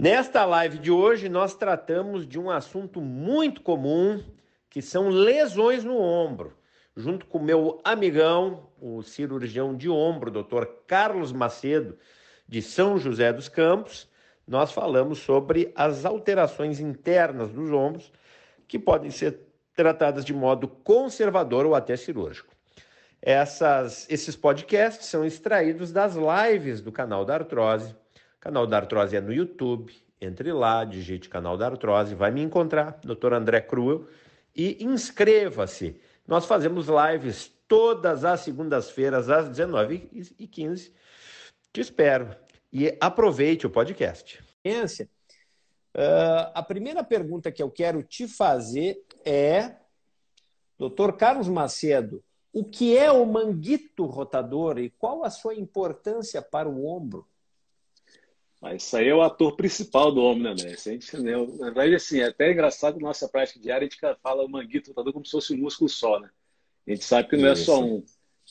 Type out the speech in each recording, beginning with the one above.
Nesta live de hoje, nós tratamos de um assunto muito comum, que são lesões no ombro. Junto com meu amigão, o cirurgião de ombro, Dr. Carlos Macedo, de São José dos Campos, nós falamos sobre as alterações internas dos ombros que podem ser tratadas de modo conservador ou até cirúrgico. Essas, esses podcasts são extraídos das lives do canal da Artrose. Canal da Artrose é no YouTube. Entre lá, digite canal da Artrose, vai me encontrar, Dr. André Cruel, e inscreva-se. Nós fazemos lives todas as segundas-feiras, às 19h15. Te espero. E aproveite o podcast. Uh, a primeira pergunta que eu quero te fazer é, doutor Carlos Macedo, o que é o manguito rotador e qual a sua importância para o ombro? Mas isso aí é o ator principal do ombro, né, André? A gente, né, na verdade, assim, é até engraçado na nossa prática diária, a gente fala o manguito rotador como se fosse um músculo só, né? A gente sabe que não é só um.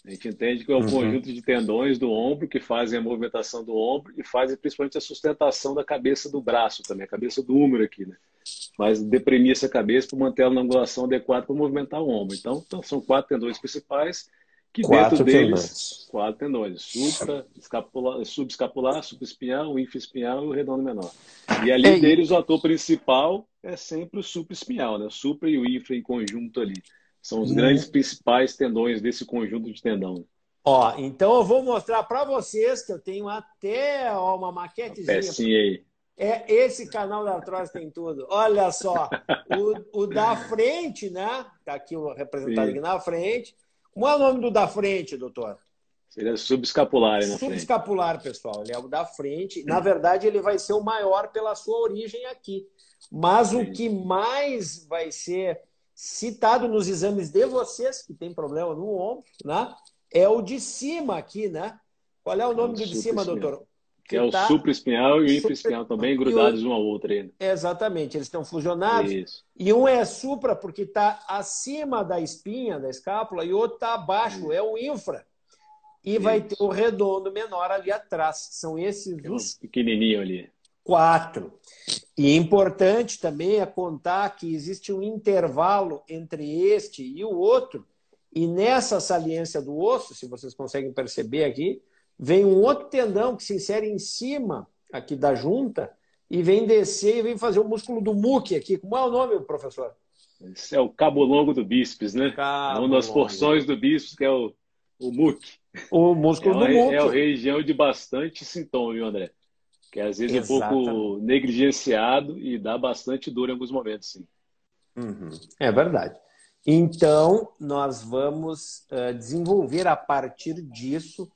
A gente entende que é um uhum. conjunto de tendões do ombro que fazem a movimentação do ombro e fazem principalmente a sustentação da cabeça do braço também, a cabeça do húmero aqui, né? Mas deprimir essa cabeça para manter ela na angulação adequada para movimentar o ombro. Então, então, são quatro tendões principais que quatro dentro deles, tendões. quatro tendões. Supra, escapular, subescapular, subespinhal, infraespinhal e o redondo menor. E ali Ei. deles o ator principal é sempre o supraespinhal, né? O supra e o infra em conjunto ali. São os hum. grandes principais tendões desse conjunto de tendão. Ó, então eu vou mostrar para vocês que eu tenho até ó, uma maquetezinha. Pecinha aí. É, esse canal da Artrose tem tudo. Olha só, o, o da frente, né? Tá aqui representado Sim. aqui na frente. Como é o nome do da frente, doutor? Seria subescapular, né? Subescapular, pessoal. Ele é o da frente. Na verdade, ele vai ser o maior pela sua origem aqui. Mas o que mais vai ser citado nos exames de vocês, que tem problema no ombro, né? É o de cima aqui, né? Qual é o nome é do de cima, doutor? Que, que é o tá... supraespinhal e o infraespinhal também grudados um ao outro ainda. Exatamente, eles estão fusionados. Isso. E um é supra porque está acima da espinha, da escápula, e o outro está abaixo, Isso. é o infra. E Isso. vai ter o redondo menor ali atrás. São esses é os. Pequenininho ali. Quatro. E importante também é contar que existe um intervalo entre este e o outro, e nessa saliência do osso, se vocês conseguem perceber aqui, vem um outro tendão que se insere em cima aqui da junta e vem descer e vem fazer o músculo do muque aqui. Como é o nome, professor? Esse é o cabo longo do bíceps, né? Cabo é uma das longo. porções do bíceps que é o, o muque. O músculo é do muque. É a região de bastante sintoma, viu, André? Que às vezes Exatamente. é um pouco negligenciado e dá bastante dor em alguns momentos, sim. Uhum. É verdade. Então, nós vamos uh, desenvolver a partir disso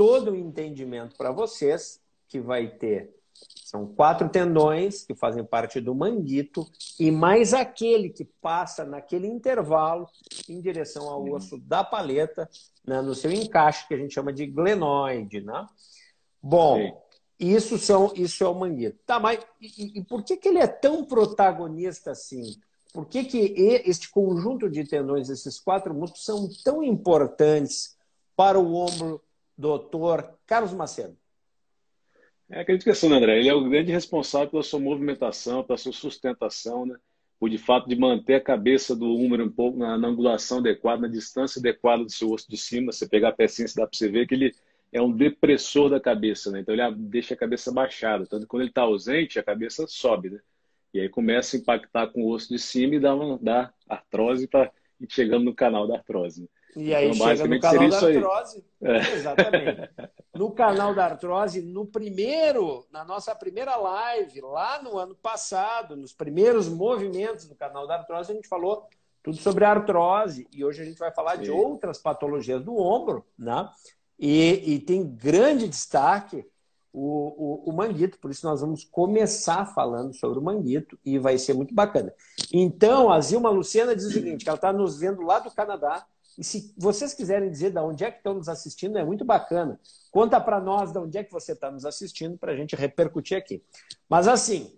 todo o entendimento para vocês, que vai ter. São quatro tendões que fazem parte do manguito e mais aquele que passa naquele intervalo em direção ao osso da paleta, né, no seu encaixe, que a gente chama de glenoide. Né? Bom, Sim. Isso, são, isso é o manguito. Tá, mas e, e, por que, que ele é tão protagonista assim? Por que, que este conjunto de tendões, esses quatro músculos, são tão importantes para o ombro, doutor Carlos Macedo? É, acredito que assim, André, ele é o grande responsável pela sua movimentação, pela sua sustentação, né? por de fato de manter a cabeça do húmero um pouco na, na angulação adequada, na distância adequada do seu osso de cima. Você pegar a pecinha, dá para você ver que ele é um depressor da cabeça, né? Então ele deixa a cabeça baixada. Tanto quando ele está ausente, a cabeça sobe, né? E aí começa a impactar com o osso de cima e dá, uma, dá artrose para ir chegando no canal da artrose. E aí então, chega no canal da artrose. É. Exatamente. No canal da artrose, no primeiro, na nossa primeira live, lá no ano passado, nos primeiros movimentos do canal da artrose, a gente falou tudo sobre artrose. E hoje a gente vai falar Sim. de outras patologias do ombro, né? E, e tem grande destaque o, o, o, manguito, por isso nós vamos começar falando sobre o manguito e vai ser muito bacana. Então, a Zilma Luciana diz o seguinte, que ela está nos vendo lá do Canadá, e se vocês quiserem dizer de onde é que estão nos assistindo, é muito bacana. Conta para nós de onde é que você está nos assistindo para a gente repercutir aqui. Mas assim,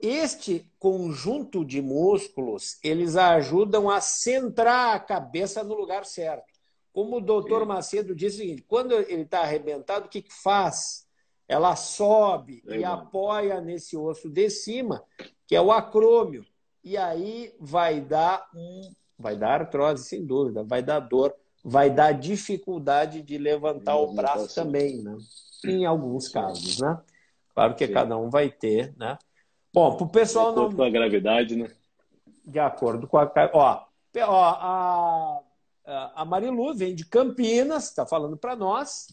este conjunto de músculos, eles ajudam a centrar a cabeça no lugar certo. Como o doutor Macedo disse o seguinte, quando ele está arrebentado, o que, que faz? ela sobe e apoia nesse osso de cima, que é o acrômio. E aí vai dar um, vai dar artrose, sem dúvida, vai dar dor, vai dar dificuldade de levantar o braço também, né? Em alguns casos, né? Claro que Sim. cada um vai ter, né? Bom, para o pessoal não. Com a gravidade, né? De acordo com a. Ó, ó a, a Marilu vem de Campinas, está falando para nós.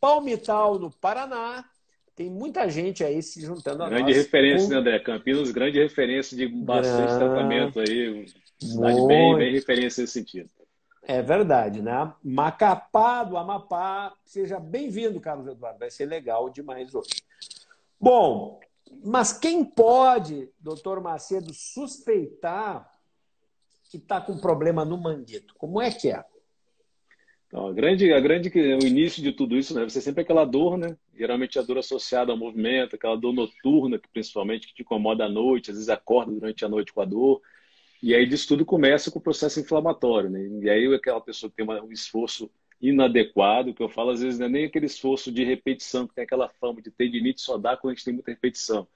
Palmital, no Paraná. Tem muita gente aí se juntando a grande nós. referência, com... né, André? Campinas, grande referência de bastante grande... tratamento aí. Cidade bem, bem referência nesse sentido. É verdade, né? Macapá do Amapá. Seja bem-vindo, Carlos Eduardo. Vai ser legal demais hoje. Bom, mas quem pode, doutor Macedo, suspeitar que está com problema no manguito? Como é que é? Então, a grande, a grande, o início de tudo isso, né, vai ser sempre aquela dor, né? Geralmente a dor associada ao movimento, aquela dor noturna, que principalmente que te incomoda à noite, às vezes acorda durante a noite com a dor. E aí disso tudo começa com o processo inflamatório, né? E aí aquela pessoa que tem um esforço inadequado, que eu falo às vezes não é nem aquele esforço de repetição, que tem aquela fama de tendinite só dá quando a gente tem muita repetição.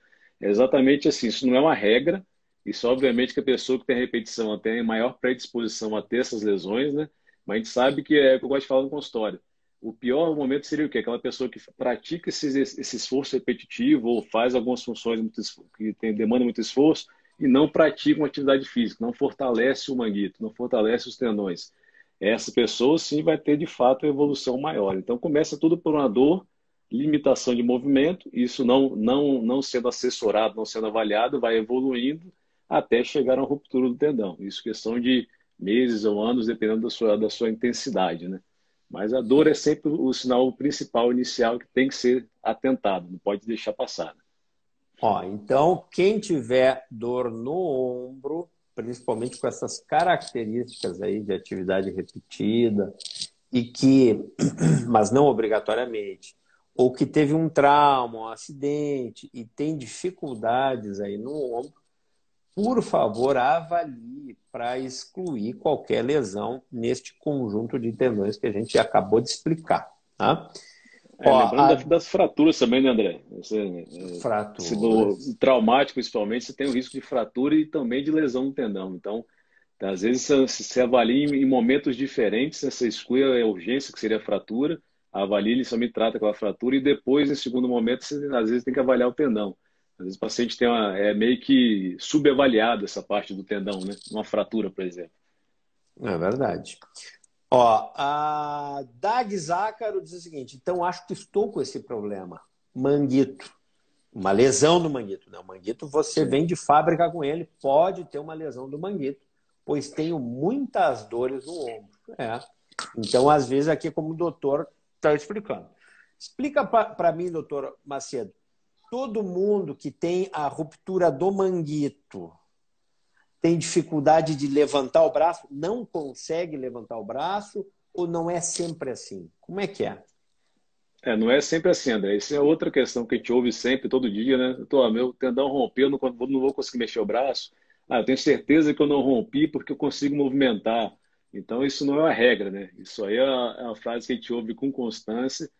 É exatamente assim, isso não é uma regra, isso obviamente que a pessoa que tem repetição tem maior predisposição a ter essas lesões, né? Mas a gente sabe que é o que eu gosto de falar no consultório. O pior momento seria o quê? Aquela pessoa que pratica esse, esse esforço repetitivo ou faz algumas funções muito, que tem, demanda muito esforço e não pratica uma atividade física, não fortalece o manguito, não fortalece os tendões. Essa pessoa sim vai ter de fato evolução maior. Então começa tudo por uma dor, limitação de movimento, isso não, não, não sendo assessorado, não sendo avaliado, vai evoluindo até chegar a uma ruptura do tendão. Isso questão de meses ou anos, dependendo da sua, da sua intensidade, né? Mas a dor é sempre o sinal principal inicial que tem que ser atentado, não pode deixar passar. Né? Ó, então, quem tiver dor no ombro, principalmente com essas características aí de atividade repetida, e que, mas não obrigatoriamente, ou que teve um trauma, um acidente e tem dificuldades aí no ombro, por favor, avalie para excluir qualquer lesão neste conjunto de tendões que a gente acabou de explicar. Tá? É, Ó, lembrando a... das fraturas também, né, André? Você, fraturas. Se no traumático, principalmente, você tem o risco de fratura e também de lesão no tendão. Então, às vezes, você avalia em momentos diferentes, você exclui a urgência, que seria a fratura, avalia, ele somente trata com a fratura, e depois, em segundo momento, você às vezes tem que avaliar o tendão. Às vezes o paciente tem uma, é meio que subavaliado essa parte do tendão, né? Uma fratura, por exemplo. É verdade. Ó, a Dag Zácaro diz o seguinte: então acho que estou com esse problema. Manguito. Uma lesão no manguito. Não, manguito você vem de fábrica com ele, pode ter uma lesão do manguito, pois tenho muitas dores no ombro. É. Então, às vezes, aqui, como o doutor está explicando. Explica para mim, doutor Macedo, todo mundo que tem a ruptura do manguito tem dificuldade de levantar o braço, não consegue levantar o braço ou não é sempre assim? Como é que é? É, não é sempre assim, André. Isso é outra questão que a gente ouve sempre, todo dia, né? Tô, meu tendão rompeu, não, não vou conseguir mexer o braço. Ah, eu tenho certeza que eu não rompi porque eu consigo movimentar. Então, isso não é uma regra, né? Isso aí é é uma frase que a gente ouve com constância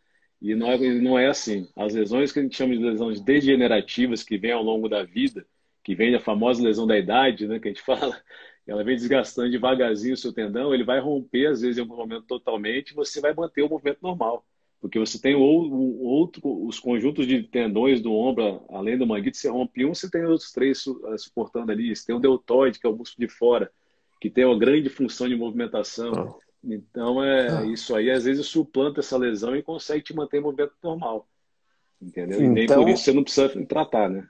e não é, não é assim. As lesões que a gente chama de lesões degenerativas, que vêm ao longo da vida, que vem da famosa lesão da idade, né, que a gente fala, ela vem desgastando devagarzinho o seu tendão, ele vai romper, às vezes, em algum momento totalmente, e você vai manter o movimento normal. Porque você tem o, outro, os conjuntos de tendões do ombro, além do manguito, você rompe um, você tem outros três eh, suportando ali. Você tem o deltoide, que é o músculo de fora, que tem uma grande função de movimentação. Ah. Então, é, ah. isso aí às vezes suplanta essa lesão e consegue te manter em movimento normal. Entendeu? Então, e nem por então isso você não precisa tratar, né?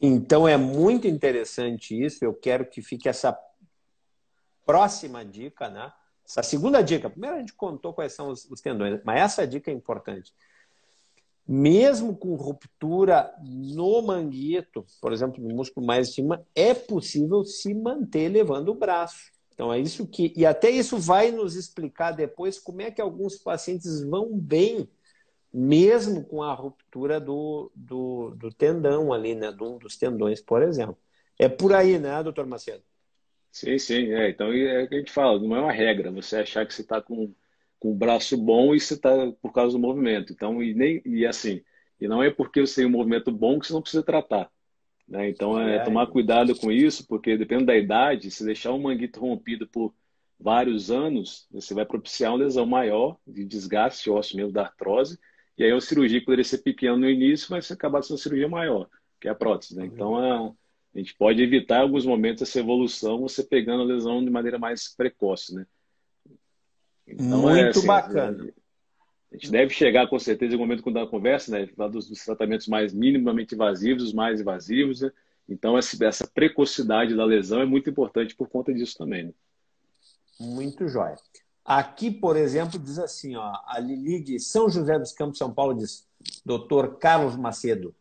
Então é muito interessante isso. Eu quero que fique essa próxima dica, né? Essa segunda dica. Primeiro a gente contou quais são os, os tendões, mas essa dica é importante. Mesmo com ruptura no manguito, por exemplo, no músculo mais de cima, é possível se manter levando o braço. Então é isso que. E até isso vai nos explicar depois como é que alguns pacientes vão bem, mesmo com a ruptura do, do, do tendão ali, né? De um dos tendões, por exemplo. É por aí, né, doutor Macedo? Sim, sim. É. Então é o que a gente fala, não é uma regra você achar que você está com, com o braço bom e você está por causa do movimento. Então, e, nem, e assim, E não é porque você tem um movimento bom que você não precisa tratar. Né? Então, é, é tomar cuidado com isso, porque dependendo da idade, se deixar um manguito rompido por vários anos, você vai propiciar uma lesão maior de desgaste ósseo mesmo da artrose, e aí a cirurgia poderia ser pequena no início, mas acabar sendo uma cirurgia maior, que é a prótese. Né? Então, a, a gente pode evitar em alguns momentos essa evolução, você pegando a lesão de maneira mais precoce. Né? Então, é Muito é, assim, bacana. A gente deve chegar com certeza em um momento quando a conversa, né, falar dos, dos, tratamentos mais minimamente invasivos, os mais invasivos. Né? Então essa, essa, precocidade da lesão é muito importante por conta disso também. Né? Muito jóia. Aqui, por exemplo, diz assim, ó, a Lili de São José dos Campos, São Paulo, diz, doutor Carlos Macedo,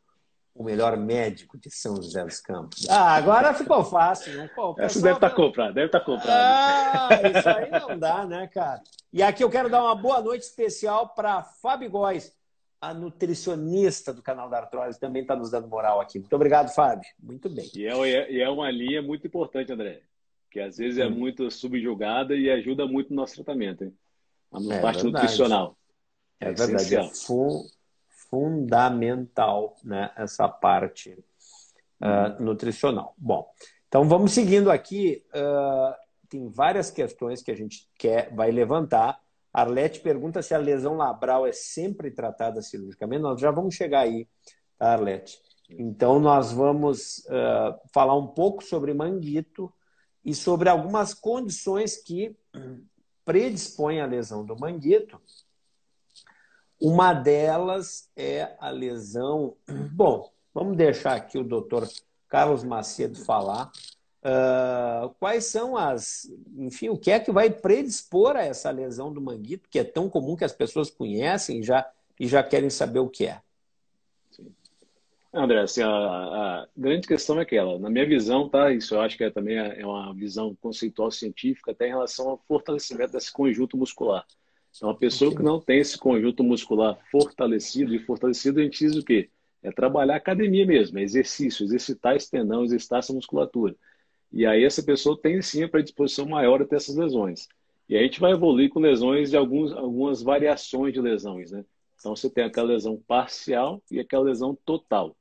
o melhor médico de São José dos Campos. Ah, agora ficou fácil, né? Pô, Essa deve estar tá comprado, deve estar tá comprado. Ah, isso aí não dá, né, cara? E aqui eu quero dar uma boa noite especial para Fábio Góes, a nutricionista do canal da Artrose, também está nos dando moral aqui. Muito obrigado, Fábio. Muito bem. E é, e é uma linha muito importante, André, que às vezes é muito subjugada e ajuda muito no nosso tratamento, hein? A é parte verdade. nutricional. É, é verdade. É fundamental né, essa parte uh, nutricional. Bom, então vamos seguindo aqui. Uh, tem várias questões que a gente quer, vai levantar. Arlete pergunta se a lesão labral é sempre tratada cirurgicamente. Nós já vamos chegar aí, tá, Arlete? Então, nós vamos uh, falar um pouco sobre manguito e sobre algumas condições que predispõem à lesão do manguito uma delas é a lesão. Bom, vamos deixar aqui o doutor Carlos Macedo falar. Uh, quais são as. Enfim, o que é que vai predispor a essa lesão do manguito, que é tão comum que as pessoas conhecem já, e já querem saber o que é? André, assim, a, a, grande questão é aquela. Na minha visão, tá? Isso eu acho que é, também é uma visão conceitual científica, até em relação ao fortalecimento desse conjunto muscular. Então, a pessoa que não tem esse conjunto muscular fortalecido, e fortalecido a gente diz o quê? É trabalhar academia mesmo, é exercício, exercitar esse tendão, exercitar essa musculatura. E aí essa pessoa tem sim a predisposição maior a ter essas lesões. E aí a gente vai evoluir com lesões de alguns, algumas variações de lesões, né? Então você tem aquela lesão parcial e aquela lesão total.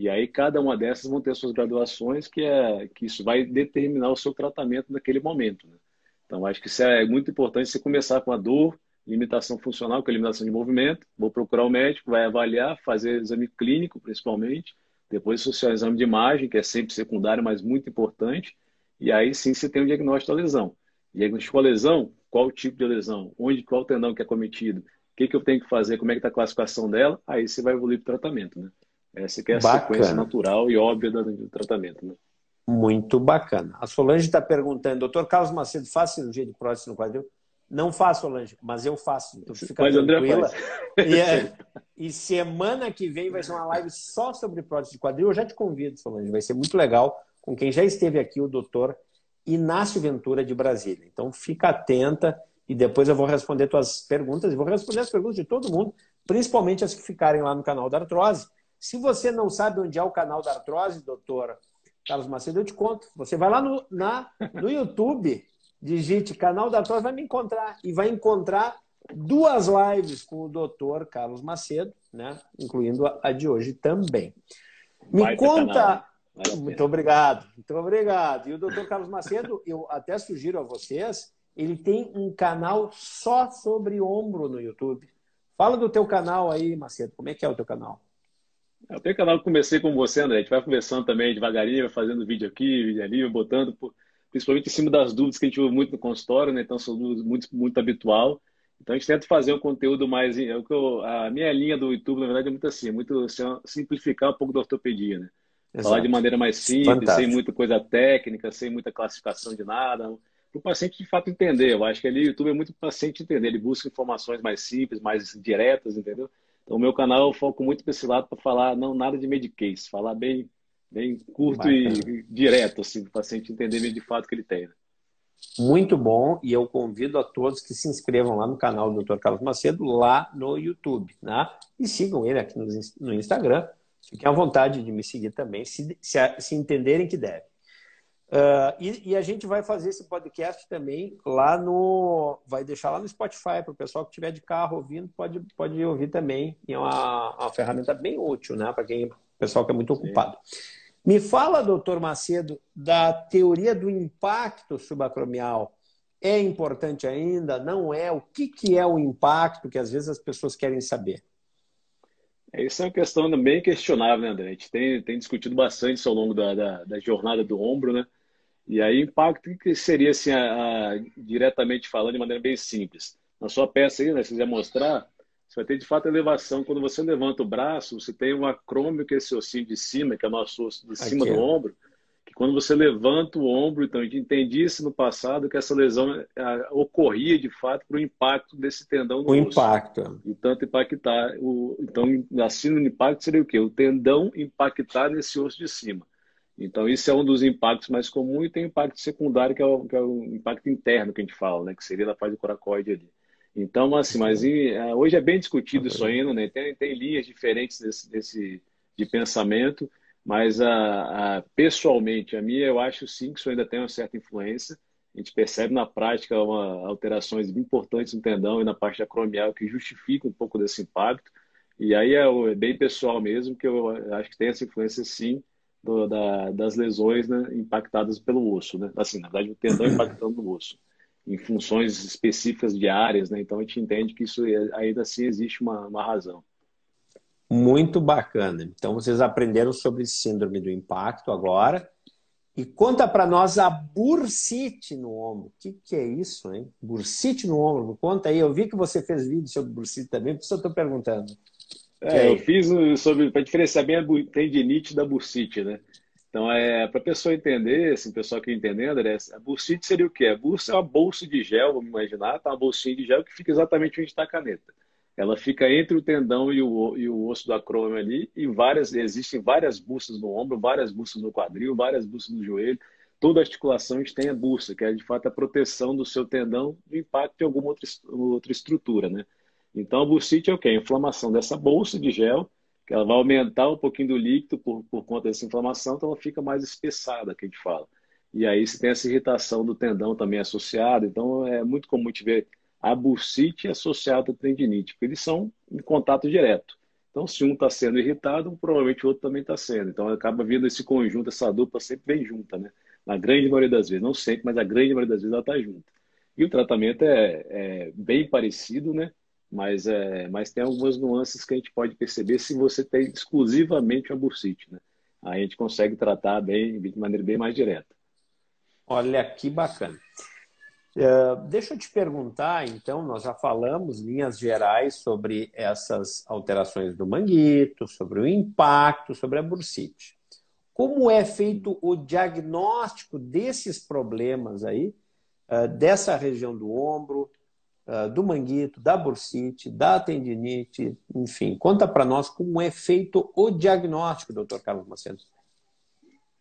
E aí cada uma dessas vão ter suas graduações, que é que isso vai determinar o seu tratamento naquele momento. Né? Então acho que isso é muito importante você começar com a dor, limitação funcional, que é limitação de movimento. Vou procurar o um médico, vai avaliar, fazer exame clínico, principalmente. Depois, social exame de imagem, que é sempre secundário, mas muito importante. E aí sim você tem o diagnóstico da lesão. Diagnosticou a lesão, qual tipo de lesão, onde, qual tendão que é cometido, o que, que eu tenho que fazer, como é que está a classificação dela, aí você vai evoluir para o tratamento. Né? Essa que é a bacana. sequência natural e óbvia do tratamento. Né? Muito bacana. A Solange está perguntando, doutor Carlos Macedo, faz cirurgia de prótese no quadril? Não faço, Solange, mas eu faço. Então fica mas tranquila. E, é, e, semana que vem vai ser uma live só sobre prótese de quadril. Eu já te convido, Solange. Vai ser muito legal com quem já esteve aqui, o doutor Inácio Ventura de Brasília. Então fica atenta e depois eu vou responder tuas perguntas e vou responder as perguntas de todo mundo, principalmente as que ficarem lá no canal da Artrose. Se você não sabe onde é o canal da Artrose, doutor Carlos Macedo, eu te conto. Você vai lá no, na, no YouTube digite canal da Tos, vai me encontrar. E vai encontrar duas lives com o doutor Carlos Macedo, né? incluindo a de hoje também. Me vai conta. Muito obrigado, muito obrigado. E o doutor Carlos Macedo, eu até sugiro a vocês, ele tem um canal só sobre ombro no YouTube. Fala do teu canal aí, Macedo. Como é que é o teu canal? Eu tenho canal que comecei com você, André. A gente vai conversando também devagarinho, vai fazendo vídeo aqui, vídeo ali, botando. Principalmente em cima das dúvidas que a gente ouve muito no consultório, né? Então, são dúvidas muito, muito habitual. Então, a gente tenta fazer um conteúdo mais. É eu, a minha linha do YouTube, na verdade, é muito assim: é muito simplificar um pouco da ortopedia, né? Exato. Falar de maneira mais simples, Fantástico. sem muita coisa técnica, sem muita classificação de nada. Para o paciente, de fato, entender. Eu acho que ali o YouTube é muito para o paciente entender. Ele busca informações mais simples, mais diretas, entendeu? Então, o meu canal eu foco muito para esse lado para falar não nada de medicace, falar bem bem curto e direto, assim, para o paciente entender de fato que ele tem. Né? Muito bom, e eu convido a todos que se inscrevam lá no canal do Dr. Carlos Macedo, lá no YouTube, né? E sigam ele aqui no Instagram. Fiquem à vontade de me seguir também, se, se, se entenderem que deve. Uh, e, e, a gente vai fazer esse podcast também lá no. Vai deixar lá no Spotify para o pessoal que estiver de carro ouvindo, pode, pode ouvir também. E é uma, uma ferramenta bem útil, né? Para quem pessoal que é muito ocupado. Me fala, doutor Macedo, da teoria do impacto subacromial. É importante ainda? Não é? O que, que é o impacto que às vezes as pessoas querem saber? Isso é uma questão bem questionável, né, André? A gente tem, tem discutido bastante isso ao longo da, da, da jornada do ombro, né? E aí, impacto que seria, assim, a, a, diretamente falando, de maneira bem simples. Na sua peça aí, né, se quiser mostrar, você vai ter de fato elevação. Quando você levanta o braço, você tem um acrômio, que é esse ossinho de cima, que é o nosso osso de cima Aqui, do ombro, que quando você levanta o ombro, então a gente entendia isso no passado, que essa lesão a, ocorria de fato por o impacto desse tendão no o osso. impacto. E tanto impactar, o, então assim no impacto seria o quê? O tendão impactar nesse osso de cima. Então, isso é um dos impactos mais comuns e tem impacto secundário, que é o, que é o impacto interno que a gente fala, né? que seria na fase do coracoide ali. Então, assim, mas é, hoje é bem discutido isso ainda, né? Tem, tem linhas diferentes desse, desse, de pensamento, mas a, a, pessoalmente, a minha, eu acho sim que isso ainda tem uma certa influência. A gente percebe na prática uma, alterações importantes no tendão e na parte acromial que justificam um pouco desse impacto. E aí é, é bem pessoal mesmo, que eu acho que tem essa influência sim do, da, das lesões né, impactadas pelo osso, né? Assim, na verdade, o tendão impactando no osso, em funções específicas de áreas, né? Então a gente entende que isso ainda assim existe uma, uma razão. Muito bacana. Então vocês aprenderam sobre síndrome do impacto agora. E conta para nós a bursite no ombro. O que, que é isso, hein? Bursite no ombro. Conta aí. Eu vi que você fez vídeo sobre bursite também, por isso eu estou perguntando. É, eu fiz sobre para diferenciar bem a tendinite da bursite, né? Então, é, para a pessoa entender, assim, pessoal que entender, André, a bursite seria o quê? A bursa é uma bolsa de gel, vamos imaginar, tá? uma bolsinha de gel que fica exatamente onde está a caneta. Ela fica entre o tendão e o, e o osso do acrômio ali, e várias, existem várias bursas no ombro, várias bursas no quadril, várias bursas no joelho. Toda articulação a gente tem a bursa, que é de fato a proteção do seu tendão do impacto de alguma outra, outra estrutura, né? Então, a bursite é o quê? A inflamação dessa bolsa de gel, que ela vai aumentar um pouquinho do líquido por, por conta dessa inflamação, então ela fica mais espessada, que a gente fala. E aí você tem essa irritação do tendão também associada, então é muito comum a gente ver a bursite associada à tendinite, porque eles são em contato direto. Então, se um está sendo irritado, provavelmente o outro também está sendo. Então, acaba vindo esse conjunto, essa dupla sempre vem junta, né? Na grande maioria das vezes, não sempre, mas a grande maioria das vezes ela está junta. E o tratamento é, é bem parecido, né? Mas, é, mas tem algumas nuances que a gente pode perceber se você tem exclusivamente uma bursite. Né? Aí a gente consegue tratar bem, de maneira bem mais direta. Olha que bacana. Uh, deixa eu te perguntar, então, nós já falamos linhas gerais sobre essas alterações do manguito, sobre o impacto, sobre a bursite. Como é feito o diagnóstico desses problemas aí, uh, dessa região do ombro, do manguito, da bursite, da tendinite, enfim. Conta para nós como é feito o diagnóstico, doutor Carlos Macedo.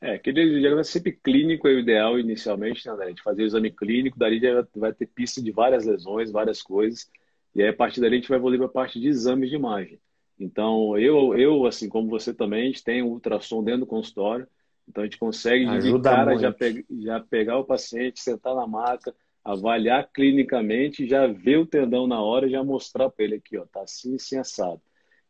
É, aquele diagnóstico sempre clínico é o ideal inicialmente, né, A gente fazer o exame clínico, dali já vai ter pista de várias lesões, várias coisas, e aí a partir dali a gente vai evoluir para a parte de exames de imagem. Então, eu, eu, assim como você também, a gente tem o ultrassom dentro do consultório, então a gente consegue de cara já, pe já pegar o paciente, sentar na maca, avaliar clinicamente, já ver o tendão na hora e já mostrar para ele aqui, ó, tá assim, assim, assado.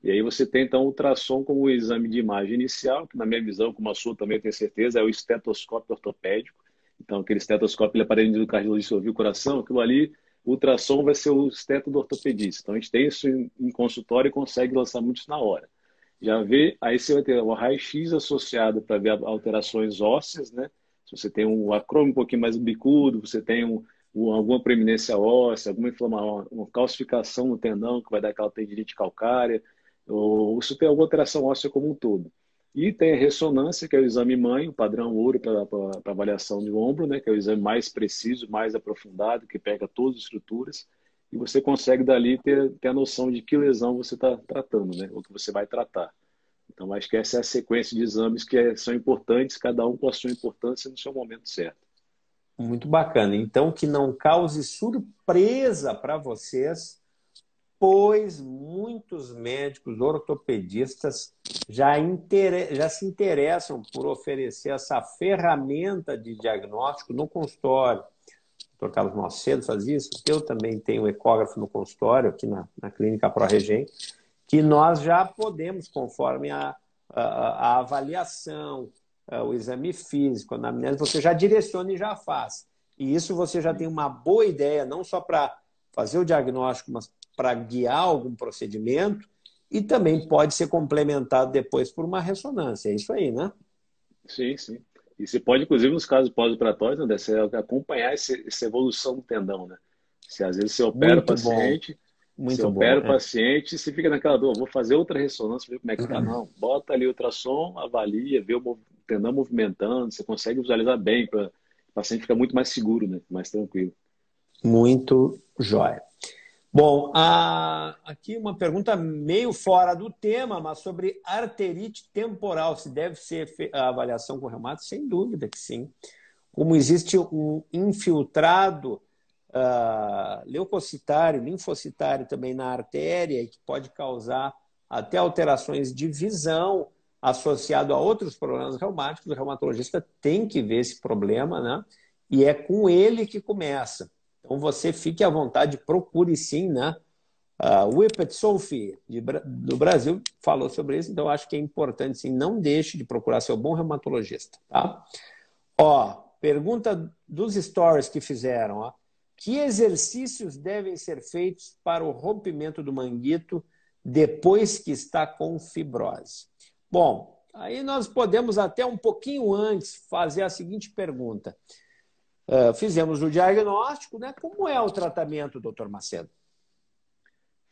E aí você tem então o ultrassom como exame de imagem inicial, que na minha visão, como a sua também tenho certeza, é o estetoscópio ortopédico. Então, aquele estetoscópio, ele aparelho do cardiologista ouvir o coração, aquilo ali, o ultrassom vai ser o esteto do ortopedista. Então, a gente tem isso em, consultório e consegue lançar muitos na hora. Já vê, aí você vai ter o raio-x associado para ver alterações ósseas, né? Se você tem um acrômio um pouquinho mais bicudo, você tem um, alguma preeminência óssea, alguma inflamação, uma calcificação no tendão que vai dar aquela tendinite calcária, ou se tem alguma alteração óssea como um todo. E tem a ressonância, que é o exame mãe, o padrão ouro para avaliação de ombro, né, que é o exame mais preciso, mais aprofundado, que pega todas as estruturas, e você consegue dali ter, ter a noção de que lesão você está tratando, né, ou que você vai tratar. Então, acho que essa é a sequência de exames que é, são importantes, cada um com a sua importância no seu momento certo. Muito bacana. Então, que não cause surpresa para vocês depois, muitos médicos ortopedistas já, já se interessam por oferecer essa ferramenta de diagnóstico no consultório. O Dr. Carlos Macedo faz isso, eu também tenho ecógrafo no consultório, aqui na, na Clínica ProRegem, que nós já podemos, conforme a, a, a avaliação, o exame físico, a anamnese, você já direciona e já faz. E isso você já tem uma boa ideia, não só para fazer o diagnóstico, mas para guiar algum procedimento e também pode ser complementado depois por uma ressonância. É isso aí, né? Sim, sim. E você pode, inclusive, nos casos pós-operatórios, André, você acompanhar esse, essa evolução do tendão, né? Se às vezes você opera Muito o paciente, bom. Muito você bom, opera é. o paciente, você fica naquela dor, vou fazer outra ressonância, ver como é que tá. Uhum. Não, bota ali o ultrassom, avalia, vê o tendão movimentando, você consegue visualizar bem, para o paciente ficar muito mais seguro, né? Mais tranquilo. Muito jóia. Bom, a, aqui uma pergunta meio fora do tema, mas sobre arterite temporal. Se deve ser a avaliação com reumato? Sem dúvida que sim. Como existe um infiltrado uh, leucocitário, linfocitário também na artéria, que pode causar até alterações de visão associado a outros problemas reumáticos, o reumatologista tem que ver esse problema, né? E é com ele que começa. Então você fique à vontade, procure sim, né? Uh, Whippet Sophie, do Brasil, falou sobre isso, então acho que é importante sim, não deixe de procurar seu bom reumatologista, tá? Ó, pergunta dos stories que fizeram, ó. Que exercícios devem ser feitos para o rompimento do manguito depois que está com fibrose? Bom, aí nós podemos até um pouquinho antes fazer a seguinte pergunta. Uh, fizemos o diagnóstico, né? Como é o tratamento, doutor Macedo?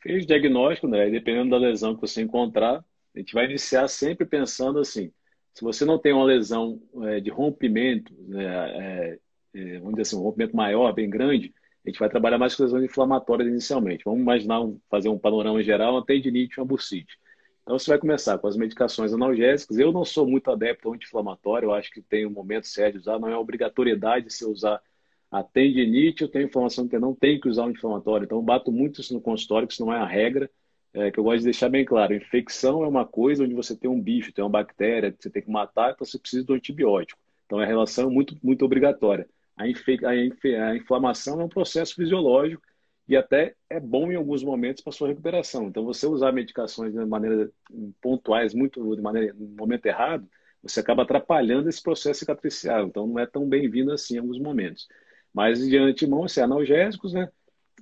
Fez o diagnóstico, né? Dependendo da lesão que você encontrar, a gente vai iniciar sempre pensando assim: se você não tem uma lesão é, de rompimento, né, é, é, vamos dizer assim, um rompimento maior, bem grande, a gente vai trabalhar mais com lesões inflamatórias inicialmente. Vamos imaginar fazer um panorama geral, uma tendinite, uma bursite. Então você vai começar com as medicações analgésicas. Eu não sou muito adepto ao anti-inflamatório, eu acho que tem um momento certo de usar, não é obrigatoriedade se usar a tendinite, eu tenho inflamação que não tem que usar o anti-inflamatório. Então eu bato muito isso no consultório, que isso não é a regra, é, que eu gosto de deixar bem claro. Infecção é uma coisa onde você tem um bicho, tem uma bactéria que você tem que matar, então você precisa do antibiótico. Então a relação é muito, muito obrigatória. A, a, a inflamação é um processo fisiológico e até é bom em alguns momentos para sua recuperação. Então, você usar medicações de maneira pontuais, muito de maneira no momento errado, você acaba atrapalhando esse processo cicatricial. Então, não é tão bem-vindo assim em alguns momentos. Mas de antemão, é analgésicos, né?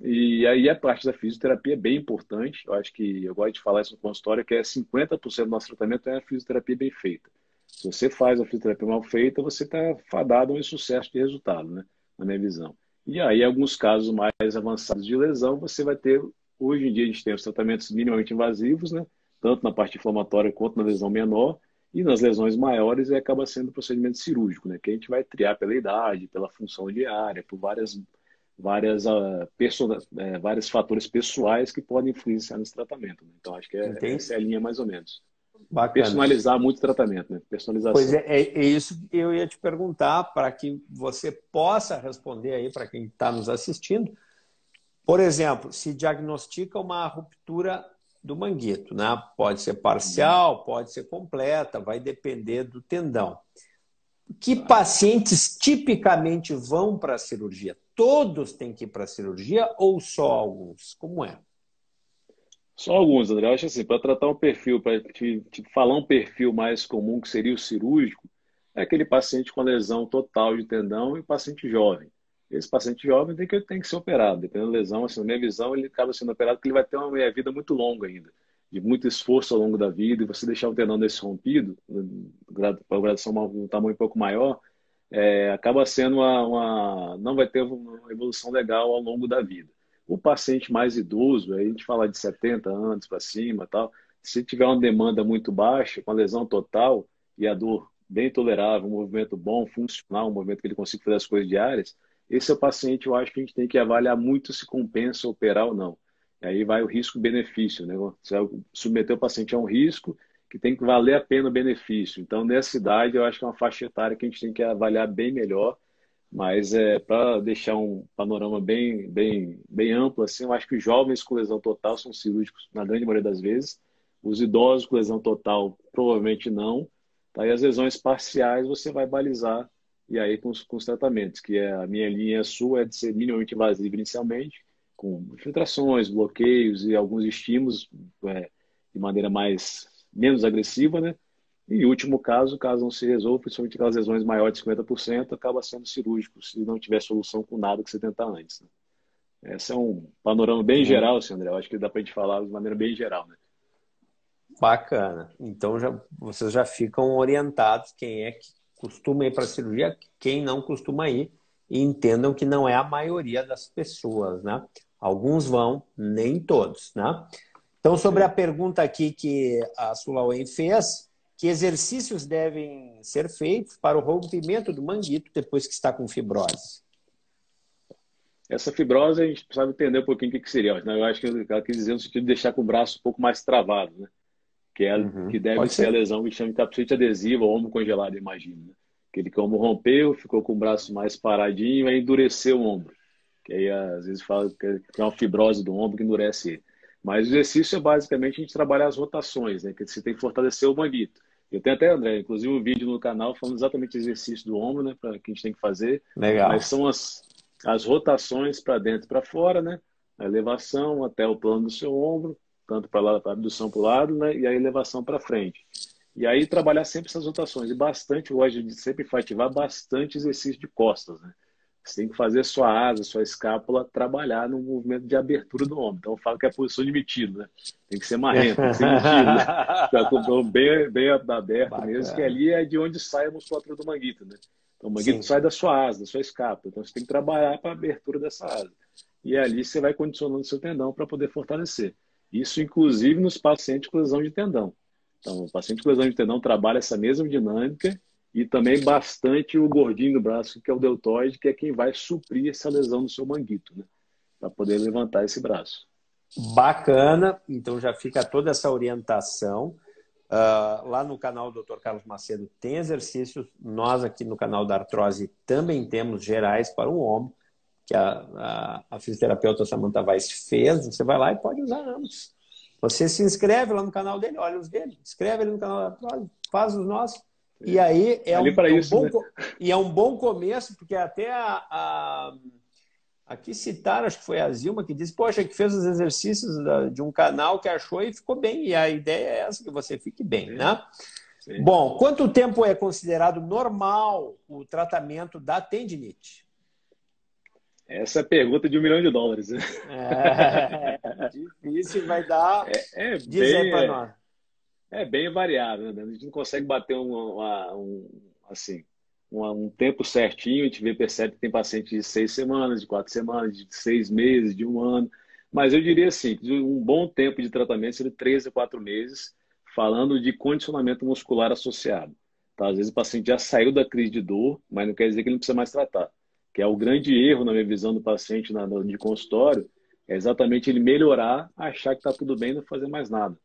E aí a parte da fisioterapia é bem importante. Eu acho que eu gosto de falar isso no consultório, que é 50% do nosso tratamento é a fisioterapia bem feita. Se você faz a fisioterapia mal feita, você está fadado a um insucesso de resultado, né? Na minha visão. E aí, alguns casos mais avançados de lesão, você vai ter, hoje em dia, a gente tem os tratamentos minimamente invasivos, né? Tanto na parte inflamatória quanto na lesão menor. E nas lesões maiores, acaba sendo o procedimento cirúrgico, né? Que a gente vai triar pela idade, pela função diária, por várias, várias, uh, é, vários fatores pessoais que podem influenciar nesse tratamento. Né? Então, acho que é, essa é a linha mais ou menos. Bacana. Personalizar muito o tratamento, né? Personalização. Pois é, é, é isso que eu ia te perguntar para que você possa responder aí para quem está nos assistindo. Por exemplo, se diagnostica uma ruptura do manguito, né? Pode ser parcial, pode ser completa, vai depender do tendão. Que pacientes tipicamente vão para a cirurgia? Todos têm que ir para a cirurgia ou só alguns? Como é? Só alguns, André. Eu acho assim, para tratar um perfil, para te, te, falar um perfil mais comum, que seria o cirúrgico, é aquele paciente com lesão total de tendão e paciente jovem. Esse paciente jovem tem que, tem que ser operado. Dependendo da lesão, assim, na minha visão, ele acaba sendo operado porque ele vai ter uma meia-vida muito longa ainda, de muito esforço ao longo da vida, e você deixar o tendão desse rompido, para a graduação um tamanho um pouco maior, é, acaba sendo uma, uma, não vai ter uma evolução legal ao longo da vida. O paciente mais idoso, a gente fala de 70 anos para cima tal, se tiver uma demanda muito baixa, com a lesão total e a dor bem tolerável, um movimento bom, funcional, um movimento que ele consiga fazer as coisas diárias, esse é o paciente, eu acho que a gente tem que avaliar muito se compensa operar ou não. E aí vai o risco-benefício, né? Você vai submeter o paciente a um risco que tem que valer a pena o benefício. Então, nessa idade, eu acho que é uma faixa etária que a gente tem que avaliar bem melhor Mas é, para deixar um panorama bem, bem, bem amplo, assim, eu acho que os jovens com lesão total são cirúrgicos na grande maioria das vezes. Os idosos com lesão total provavelmente não. Tá? E as lesões parciais você vai balizar e aí com os, com os tratamentos, que é a minha linha sua é de ser minimamente invasiva inicialmente, com infiltrações, bloqueios e alguns estímulos é, de maneira mais menos agressiva, né? E último caso, caso não se resolva, principalmente aquelas lesões maiores de 50%, acaba sendo cirúrgico, se não tiver solução com nada que você tentar antes. Né? Esse é um panorama bem uhum. geral, assim, André. Eu acho que dá para a gente falar de maneira bem geral, né? Bacana. Então já, vocês já ficam orientados quem é que costuma ir para a cirurgia, quem não costuma ir, e entendam que não é a maioria das pessoas, né? Alguns vão, nem todos, né? Então, sobre a pergunta aqui que a Sulawen fez, que exercícios devem ser feitos para o rompimento do manguito depois que está com fibrose? Essa fibrose a gente precisa entender um pouquinho o que, seria. Eu acho que ela quis dizer no sentido de deixar com o braço um pouco mais travado, né? Que, é, uhum. que deve Pode ser, a lesão que chama de capsulite adesiva ou ombro congelado, imagina. Né? Aquele que o ombro rompeu, ficou com o braço mais paradinho, aí endureceu o ombro. Que aí às vezes fala que é uma fibrose do ombro que endurece ele. Mas o exercício é basicamente a gente trabalhar as rotações, né? Que você tem que fortalecer o manguito. Eu tenho até, André, inclusive um vídeo no canal falando exatamente exercício do ombro, né? Para que a gente tem que fazer. Legal. Mas são as, as rotações para dentro e para fora, né? A elevação até o plano do seu ombro, tanto para a abdução para o lado, né? E a elevação para frente. E aí trabalhar sempre essas rotações. E bastante, de sempre efetivar bastante exercício de costas, né? Você tem que fazer sua asa, sua escápula trabalhar no movimento de abertura do ombro. Então eu falo que é a posição de metido, né? Tem que ser marrento, tem que ser metido, né? Tá com o bem, bem aberto Bacana. mesmo, que ali é de onde sai a musculatura do manguito, né? Então o manguito Sim. sai da sua asa, da sua escápula. Então você tem que trabalhar para a abertura dessa asa. E ali você vai condicionando o seu tendão para poder fortalecer. Isso, inclusive, nos pacientes com lesão de tendão. Então, o paciente com lesão de tendão trabalha essa mesma dinâmica e também bastante o gordinho do braço, que é o deltoide, que é quem vai suprir essa lesão do seu manguito, né? Para poder levantar esse braço. Bacana, então já fica toda essa orientação. Uh, lá no canal do Dr. Carlos Macedo tem exercícios. Nós aqui no canal da Artrose também temos gerais para o ombro, que a, a, a fisioterapeuta Samantha Weiss fez. Você vai lá e pode usar ambos. Você se inscreve lá no canal dele, olha os dele, inscreve ele no canal da Artrose, faz os nossos. E aí é, um, é isso, um, bom, né? e é um bom começo, porque até a, a, aqui citaram, acho que foi a Zilma, que disse, poxa, que fez os exercícios da, de um canal que achou e ficou bem. E a ideia é essa, que você fique bem, Sim. né? Sim. Bom, quanto tempo é considerado normal o tratamento da tendinite? Essa é a pergunta de um milhão de dólares. Né? É, difícil, vai dar. É, é bem, para nós. É bem variável, né? A gente não consegue bater um, um assim, um, tempo certinho. A gente vê, percebe que tem paciente de seis semanas, de quatro semanas, de seis meses, de um ano. Mas eu diria assim, um bom tempo de tratamento seria três a quatro meses, falando de condicionamento muscular associado. Tá? Às vezes o paciente já saiu da crise de dor, mas não quer dizer que ele não precisa mais tratar. Que é o grande erro, na minha visão, do paciente na, de consultório, é exatamente ele melhorar, achar que está tudo bem e não fazer mais nada.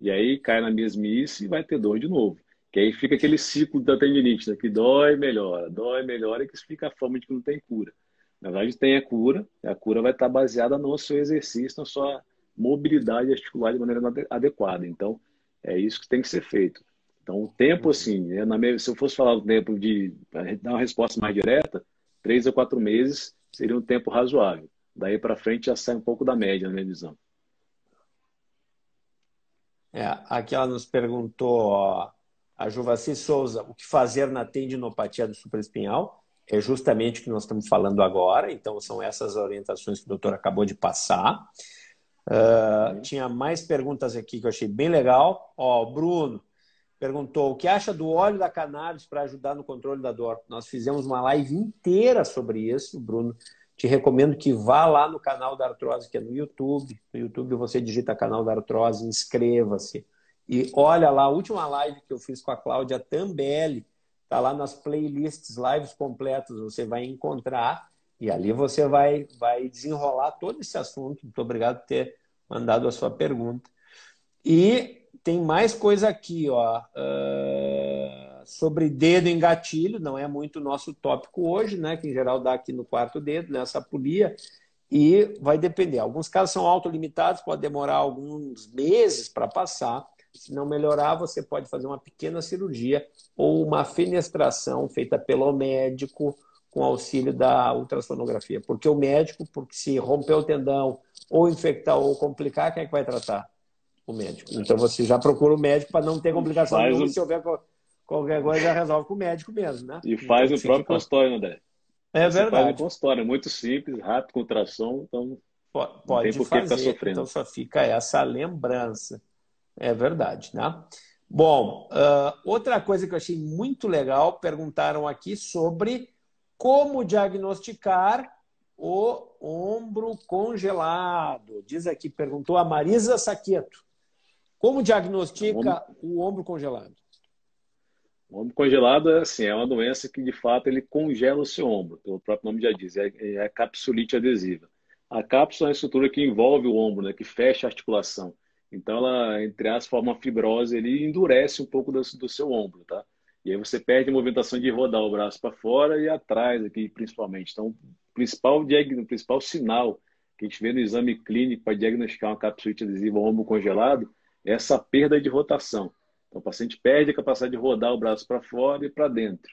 E aí cai na mesmice e vai ter dor de novo. Que aí fica aquele ciclo da tendinite, né? que dói, melhora, dói, melhora, e que explica a forma de que não tem cura. Na verdade, tem a cura, a cura vai estar baseada no seu exercício, na sua mobilidade articular de maneira adequada. Então, é isso que tem que ser feito. Então, o tempo, assim, é na minha, se eu fosse falar o tempo de dar uma resposta mais direta, três a quatro meses seria um tempo razoável. Daí para frente já sai um pouco da média, na minha visão. É, aqui ela nos perguntou, ó, a Juvaci Souza, o que fazer na tendinopatia do supraespinhal? É justamente o que nós estamos falando agora, então são essas orientações que o doutor acabou de passar. Uh, tinha mais perguntas aqui que eu achei bem legal. Ó, Bruno perguntou o que acha do óleo da cannabis para ajudar no controle da dor. Nós fizemos uma live inteira sobre isso, Bruno te recomendo que vá lá no canal da Artrose, que é no YouTube. No YouTube você digita canal da Artrose, inscreva-se. E olha lá, a última live que eu fiz com a Cláudia Tambelli, tá lá nas playlists, lives completas, você vai encontrar e ali você vai, vai desenrolar todo esse assunto. Muito obrigado por ter mandado a sua pergunta. E tem mais coisa aqui, ó. Uh, sobre dedo em gatilho, não é muito nosso tópico hoje, né? Que em geral dá aqui no quarto dedo, nessa polia, e vai depender. Alguns casos são autolimitados, pode demorar alguns meses para passar. Se não melhorar, você pode fazer uma pequena cirurgia ou uma fenestração feita pelo médico com auxílio da ultrassonografia. Porque o médico, porque se romper o tendão ou infectar ou complicar, quem é que vai tratar? O médico. Então você já procura o médico para não ter complicação nenhuma. Se houver qualquer coisa, já resolve com o médico mesmo, né? E faz então, o próprio consultório, André. É você verdade. Faz o consultório, é muito simples, rápido, com tração, então pode, pode fazer. Então só fica essa lembrança. É verdade, né? Bom, uh, outra coisa que eu achei muito legal, perguntaram aqui sobre como diagnosticar o ombro congelado. Diz aqui, perguntou a Marisa Saqueto. Como diagnostica o ombro congelado? O ombro congelado é assim, é uma doença que de fato ele congela o seu ombro, o próprio nome já diz, é, é capsulite adesiva. A cápsula é a estrutura que envolve o ombro, né, que fecha a articulação. Então ela, entre as forma uma fibrose, ele endurece um pouco do, do seu ombro, tá? E aí você perde a movimentação de rodar o braço para fora e atrás aqui, principalmente. Então, o principal, o principal sinal que a gente vê no exame clínico para diagnosticar uma capsulite adesiva ou ombro congelado é essa perda de rotação. Então, o paciente perde a capacidade de rodar o braço para fora e para dentro.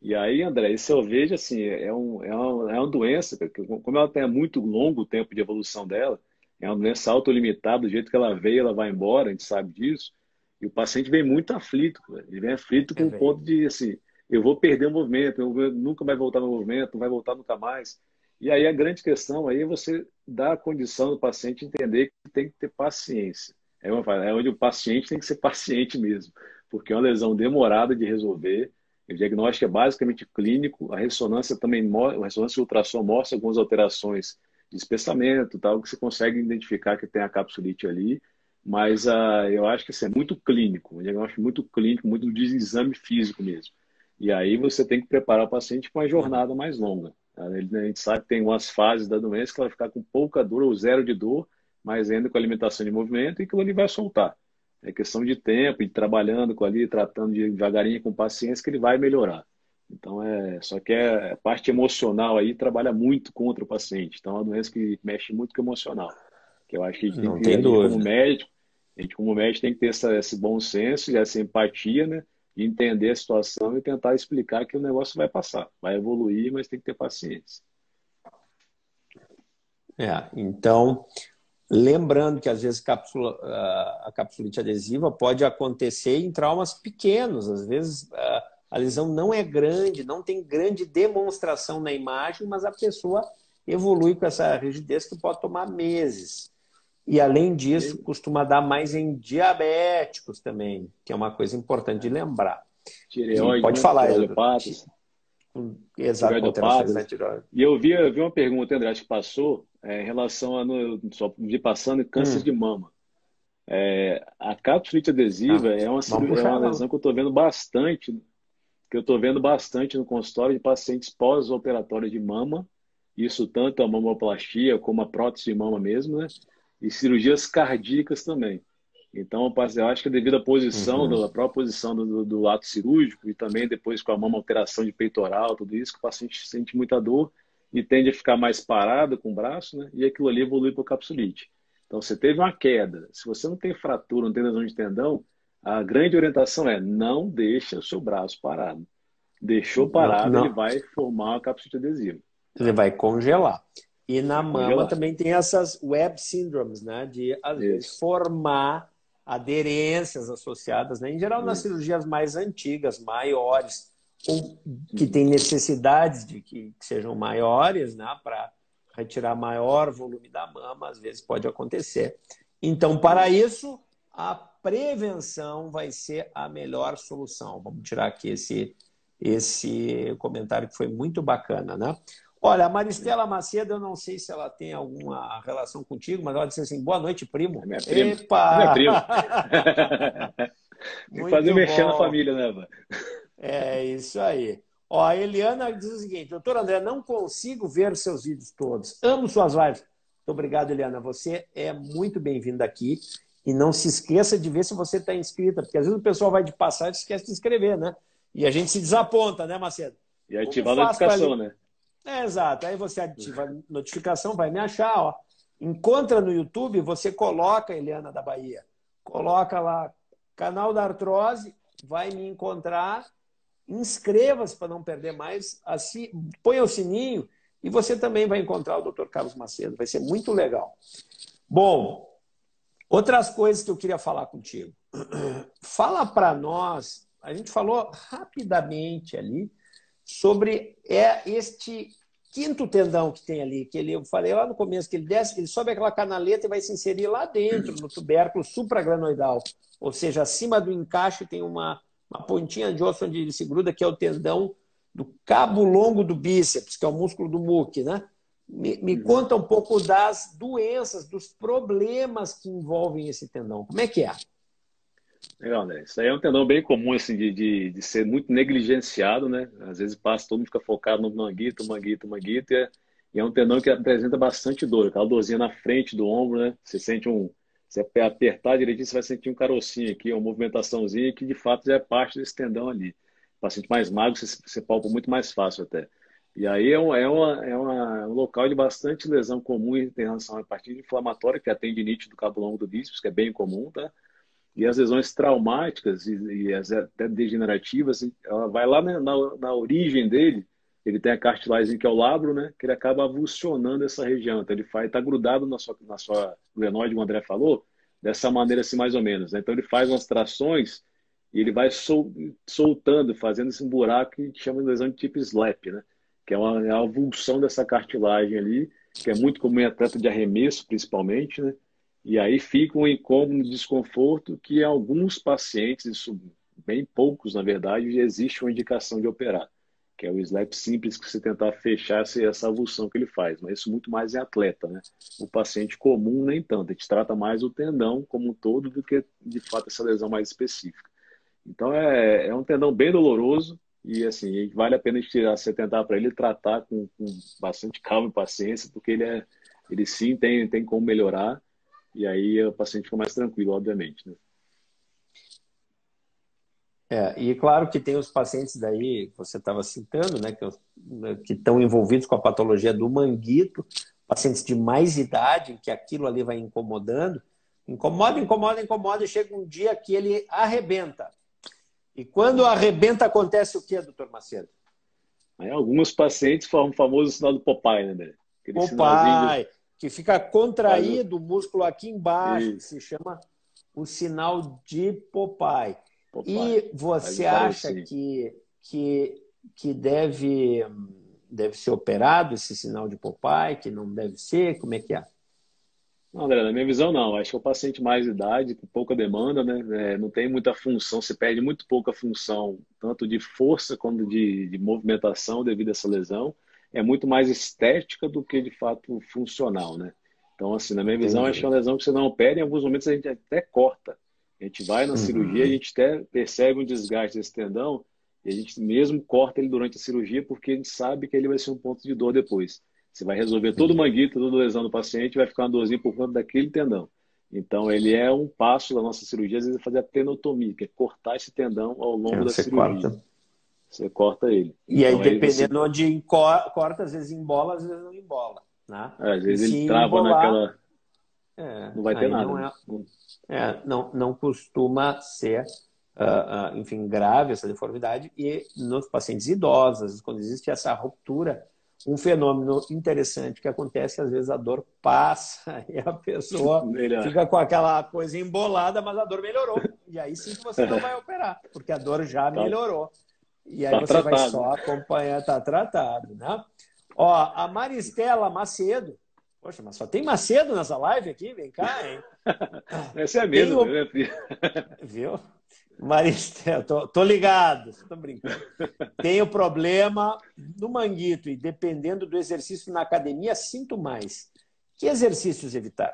E aí, André, isso eu vejo assim, é, um, é, uma, é uma doença, porque como ela tem muito longo o tempo de evolução dela, é uma doença autolimitada, do jeito que ela veio, ela vai embora, a gente sabe disso. E o paciente vem muito aflito, ele vem aflito com é o ponto de, assim, eu vou perder o movimento, eu nunca vai voltar no movimento, não vai voltar nunca mais. E aí a grande questão aí é você dar a condição do paciente entender que tem que ter paciência. É, é onde o paciente tem que ser paciente mesmo, porque é uma lesão demorada de resolver. O diagnóstico é basicamente clínico, a ressonância também, a ressonância ultrassom mostra algumas alterações de espessamento, tal, que você consegue identificar que tem a capsulite ali, mas uh, eu acho que isso assim, é muito clínico, um diagnóstico muito clínico, muito de exame físico mesmo. E aí você tem que preparar o paciente para uma jornada mais longa. Tá? A gente sabe que tem umas fases da doença que ela vai ficar com pouca dor ou zero de dor, mas ainda com alimentação de movimento e que ele vai soltar. É questão de tempo, de trabalhando com ali, tratando devagarinho com paciência que ele vai melhorar. Então é, só que é, a parte emocional aí trabalha muito contra o paciente. Então é uma doença que mexe muito com o emocional. Que eu acho que a gente Não tem, que, como médico, a gente, como médico, tem que ter essa, esse bom senso e essa empatia, né? De entender a situação e tentar explicar que o negócio vai passar. Vai evoluir, mas tem que ter paciência. É, então, lembrando que às vezes cápsula, a capsulite adesiva pode acontecer em traumas pequenos, às vezes a lesão não é grande, não tem grande demonstração na imagem, mas a pessoa evolui com essa rigidez que pode tomar meses. E além disso, costuma dar mais em diabéticos também, que é uma coisa importante de lembrar. Tireoide, pode né? falar, tireoidopatas. Exato, E eu vi, eu vi uma pergunta, André, que passou é, em relação a no, só de passando câncer hum. de mama. É, a capsulite adesiva ah, é, uma, é uma lesão que eu estou vendo bastante, que eu estou vendo bastante no consultório de pacientes pós-operatórios de mama, isso tanto a mamoplastia como a prótese de mama mesmo, né? e cirurgias cardíacas também. Então, eu acho que devido à posição, uhum. da própria posição do, do, ato cirúrgico e também depois com a mama alteração de peitoral, tudo isso, que o paciente sente muita dor e tende a ficar mais parado com o braço, né? E aquilo ali evolui para o capsulite. Então, você teve uma queda. Se você não tem fratura, não tem lesão de tendão, a grande orientação é não deixa o seu braço parado. Deixou parado, não, não. ele vai formar uma capsulite adesiva. Ele vai congelar. E na mama também tem essas web syndromes, né? De às vezes formar aderências associadas, né? Em geral, nas cirurgias mais antigas, maiores, ou que tem necessidades de que, que sejam maiores, né? Para retirar maior volume da mama, às vezes pode acontecer. Então, para isso, a prevenção vai ser a melhor solução. Vamos tirar aqui esse, esse comentário que foi muito bacana, né? Olha, a Maristela Macedo, eu não sei se ela tem alguma relação contigo, mas ela disse assim: boa noite, primo. É minha prima. Epa! É minha prima. tem que fazer mexer na família, né, mano? É isso aí. Ó, a Eliana diz o seguinte: doutor André, não consigo ver seus vídeos todos. Amo suas lives. Muito obrigado, Eliana. Você é muito bem-vinda aqui. E não se esqueça de ver se você está inscrita, porque às vezes o pessoal vai de passar e esquece de inscrever, né? E a gente se desaponta, né, Macedo? E ativar a notificação, né? É, exato. Aí você ativa a notificação, vai me achar, ó. Encontra no YouTube, você coloca Eliana da Bahia. Coloca lá, canal da artrose, vai me encontrar. Inscreva-se para não perder mais. Assim, põe o sininho e você também vai encontrar o Dr. Carlos Macedo. Vai ser muito legal. Bom, outras coisas que eu queria falar contigo. Fala para nós, a gente falou rapidamente ali sobre é este quinto tendão que tem ali, que ele, eu falei lá no começo, que ele desce, ele sobe aquela canaleta e vai se inserir lá dentro, no tubérculo supraglanoidal. Ou seja, acima do encaixe tem uma, uma pontinha de osso onde ele se gruda, que é o tendão do cabo longo do bíceps, que é o músculo do muque, né? Me, me uhum. conta um pouco das doenças, dos problemas que envolvem esse tendão. Como é que é? Legal, né? Isso aí é um tendão bem comum, assim, de, de, de, ser muito negligenciado, né? Às vezes passa, todo mundo fica focado no manguito, manguito, manguito, e é, e é um tendão que apresenta bastante dor, aquela dorzinha na frente do ombro, né? Você sente um... Se apertar direitinho, você vai sentir um carocinho aqui, uma movimentaçãozinha que de fato já é parte desse tendão ali. Paciente mais magro, você, você palpa muito mais fácil até. E aí é, um, é, uma, é uma, um local de bastante lesão comum em relação à parte inflamatória, que é a tendinite do cabo longo do bíceps, que é bem comum, tá? E as lesões traumáticas e, e as até degenerativas, ela vai lá na, na, na, origem dele, ele tem a cartilagem que é o labro, né? Que ele acaba avulsionando essa região. Então ele faz, está grudado na sua, na sua glenoide, como o André falou, dessa maneira assim mais ou menos. Né? Então ele faz umas trações e ele vai sol, soltando, fazendo esse buraco que chama de lesão de tipo slap, né? Que é uma, é uma avulsão dessa cartilagem ali, que é muito comum em atleta de arremesso, principalmente, né? E aí fica um incômodo, desconforto que alguns pacientes, isso bem poucos na verdade, existe uma indicação de operar, que é o slap simples que você tentar fechar essa avulsão que ele faz, mas isso muito mais em atleta, né? O paciente comum nem tanto, a gente trata mais o tendão como um todo do que de fato essa lesão mais específica. Então é, é um tendão bem doloroso e assim vale a pena tirar, você tentar para ele tratar com, com bastante calma e paciência, porque ele é ele sim tem tem como melhorar e aí o paciente fica mais tranquilo, obviamente. Né? É, e claro que tem os pacientes daí, que você estava citando, né, que, né, estão envolvidos com a patologia do manguito, pacientes de mais idade, que aquilo ali vai incomodando, incomoda, incomoda, incomoda, e chega um dia que ele arrebenta. E quando arrebenta, acontece o que, doutor Macedo? Aí alguns pacientes formam o famoso sinal do Popeye, né, André? Popeye, que fica contraído o músculo aqui embaixo, que se chama o sinal de Popeye. Popeye. E você acha que, que, que deve, deve ser operado esse sinal de Popeye, que não deve ser? Como é que é? Não, André, na minha visão, não. Acho que é o paciente mais idade, com pouca demanda, né? É, não tem muita função, se perde muito pouca função, tanto de força quanto de, de movimentação devido a essa lesão é muito mais estética do que de fato funcional, né? Então, assim, na minha visão, acho que é uma lesão que você não opera, em alguns momentos a gente até corta. A gente vai na uhum. cirurgia, a gente até percebe um desgaste desse tendão e a gente mesmo corta ele durante a cirurgia porque a gente sabe que ele vai ser um ponto de dor depois. Você vai resolver todo o manguito, toda a lesão do paciente, vai ficar uma dorzinha por conta daquele tendão. Então, ele é um passo da nossa cirurgia, às vezes, é fazer a tenotomia, que é cortar esse tendão ao longo é, da cirurgia. Corta. Você corta ele. E aí, então, dependendo aí você... onde corta, às vezes embola, às vezes não embola. Né? É, às vezes ele trava embolar, naquela. É, não vai ter nada. Não, é, é, não, não costuma ser, uh, uh, enfim, grave essa deformidade. E nos pacientes idosos, quando existe essa ruptura, um fenômeno interessante que acontece, às vezes a dor passa e a pessoa Melhor. fica com aquela coisa embolada, mas a dor melhorou. E aí sim que você não vai operar, porque a dor já tá. melhorou. E aí tá você tratado. vai só acompanhar, tá tratado, né? Ó, a Maristela Macedo. Poxa, mas só tem Macedo nessa live aqui? Vem cá, hein? Essa é a mesma, o... né, Viu? Maristela, tô, tô ligado, tô brincando. Tem o problema no manguito e dependendo do exercício na academia, sinto mais. Que exercícios evitar?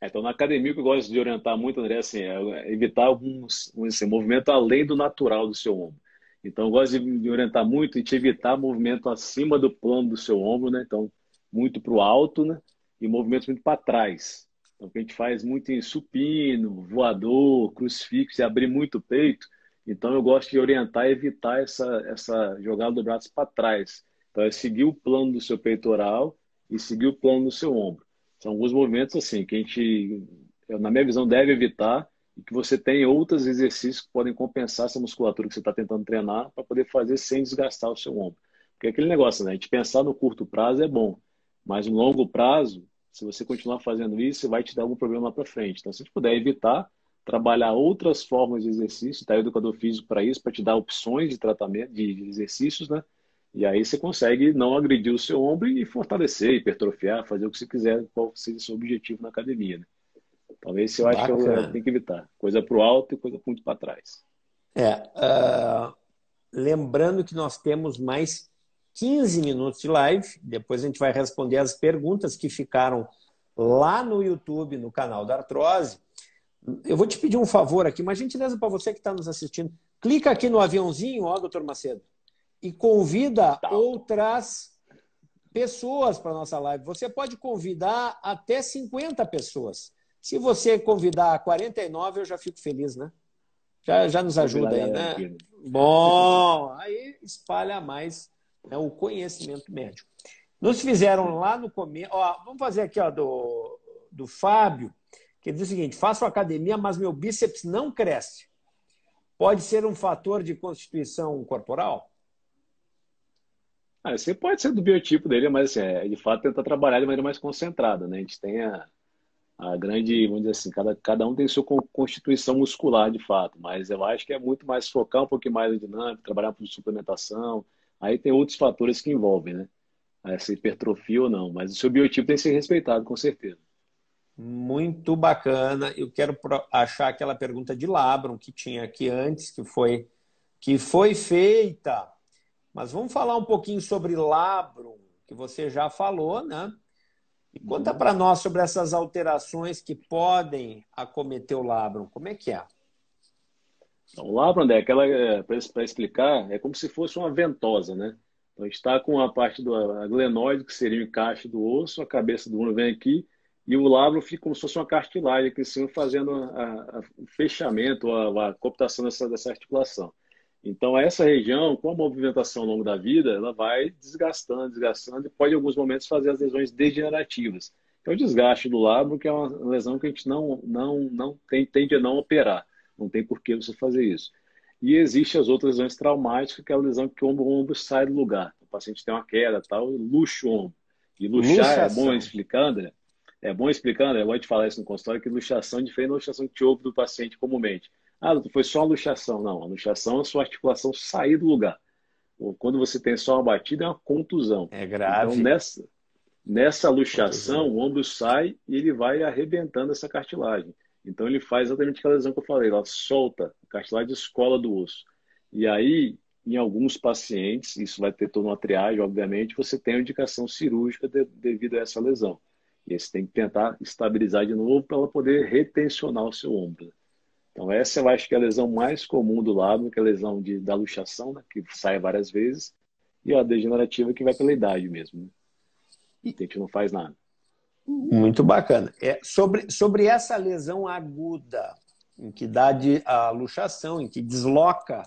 É, então, na academia, o que eu gosto de orientar muito, André, assim, é evitar alguns assim, movimento além do natural do seu ombro. Então, eu gosto de orientar muito e te evitar movimento acima do plano do seu ombro, né? Então, muito para o alto, né? E movimentos muito para trás. Então, o que a gente faz muito em supino, voador, crucifixo e abrir muito o peito, Então eu gosto de orientar e evitar essa, essa jogada do braço para trás. Então é seguir o plano do seu peitoral e seguir o plano do seu ombro. São alguns movimentos assim que a gente, na minha visão, deve evitar e que você tem outros exercícios que podem compensar essa musculatura que você está tentando treinar para poder fazer sem desgastar o seu ombro. Porque é aquele negócio, né? A gente pensar no curto prazo é bom, mas no longo prazo, se você continuar fazendo isso, vai te dar algum problema lá para frente. Então, se a puder evitar, trabalhar outras formas de exercício, tá? O educador físico para isso, para te dar opções de tratamento, de exercícios, né? E aí você consegue não agredir o seu ombro e fortalecer, hipertrofiar, fazer o que você quiser, qual seja o seu objetivo na academia. Né? Talvez esse eu acho que eu, tenho que evitar. Coisa para o alto e coisa muito para trás. É. Uh, lembrando que nós temos mais 15 minutos de live. Depois a gente vai responder as perguntas que ficaram lá no YouTube, no canal da Artrose. Eu vou te pedir um favor aqui, uma gentileza para você que está nos assistindo. Clica aqui no aviãozinho, ó, doutor Macedo, e convida outras pessoas para nossa live. Você pode convidar até 50 pessoas. Se você convidar 49, eu já fico feliz, né? Já, já nos ajuda aí, né? Bom, aí espalha mais né, o conhecimento médico. Nos fizeram lá no começo. Vamos fazer aqui ó, do, do Fábio que diz o seguinte: faço academia, mas meu bíceps não cresce. Pode ser um fator de constituição corporal? Ah, você pode ser do biotipo dele, mas assim, é, de fato tentar trabalhar de maneira mais concentrada, né? A gente tem a, a grande, vamos dizer assim, cada, cada um tem sua constituição muscular de fato, mas eu acho que é muito mais focar um pouquinho mais na dinâmica, trabalhar por suplementação. Aí tem outros fatores que envolvem, né? Essa hipertrofia ou não, mas o seu biotipo tem que ser respeitado, com certeza. Muito bacana. Eu quero achar aquela pergunta de Labron que tinha aqui antes, que foi, que foi feita. Mas vamos falar um pouquinho sobre Labron, que você já falou, né? E conta para nós sobre essas alterações que podem acometer o Labron. Como é que é? Então, o Labron, é aquela, para explicar, é como se fosse uma ventosa, né? Então, está com a parte do glenoide, que seria o encaixe do osso, a cabeça do uno vem aqui, e o labro fica como se fosse uma cartilagem aqui em cima, fazendo o fechamento, a, a cooptação dessa, dessa articulação. Então, essa região, com a movimentação ao longo da vida, ela vai desgastando, desgastando, e pode, em alguns momentos, fazer as lesões degenerativas. É o desgaste do labro, que é uma lesão que a gente não, não, não tem, tende a não operar. Não tem por que você fazer isso. E existe as outras lesões traumáticas, que é a lesão que o ombro, o ombro sai do lugar. O paciente tem uma queda, tal, e luxa o ombro. E luxar, Luxação. é bom explicar, André? É bom explicando, eu vou te falar isso no consultório, que luxação é diferente da luxação que te ouve do paciente comumente. Ah, foi só uma luxação. Não, a luxação é a sua articulação sair do lugar. Quando você tem só uma batida, é uma contusão. É grave. Então, nessa, nessa luxação, o ombro sai e ele vai arrebentando essa cartilagem. Então, ele faz exatamente aquela lesão que eu falei, ela solta, a cartilagem escola do osso. E aí, em alguns pacientes, isso vai ter toda uma triagem, obviamente, você tem a indicação cirúrgica de, devido a essa lesão. E aí você tem que tentar estabilizar de novo para ela poder retencionar o seu ombro. Então, essa eu acho que é a lesão mais comum do lado, que é a lesão de, da luxação, né, que sai várias vezes, e a degenerativa que vai pela idade mesmo. Né? E a gente não faz nada. Muito bacana. É, sobre, sobre essa lesão aguda, em que dá de, a luxação, em que desloca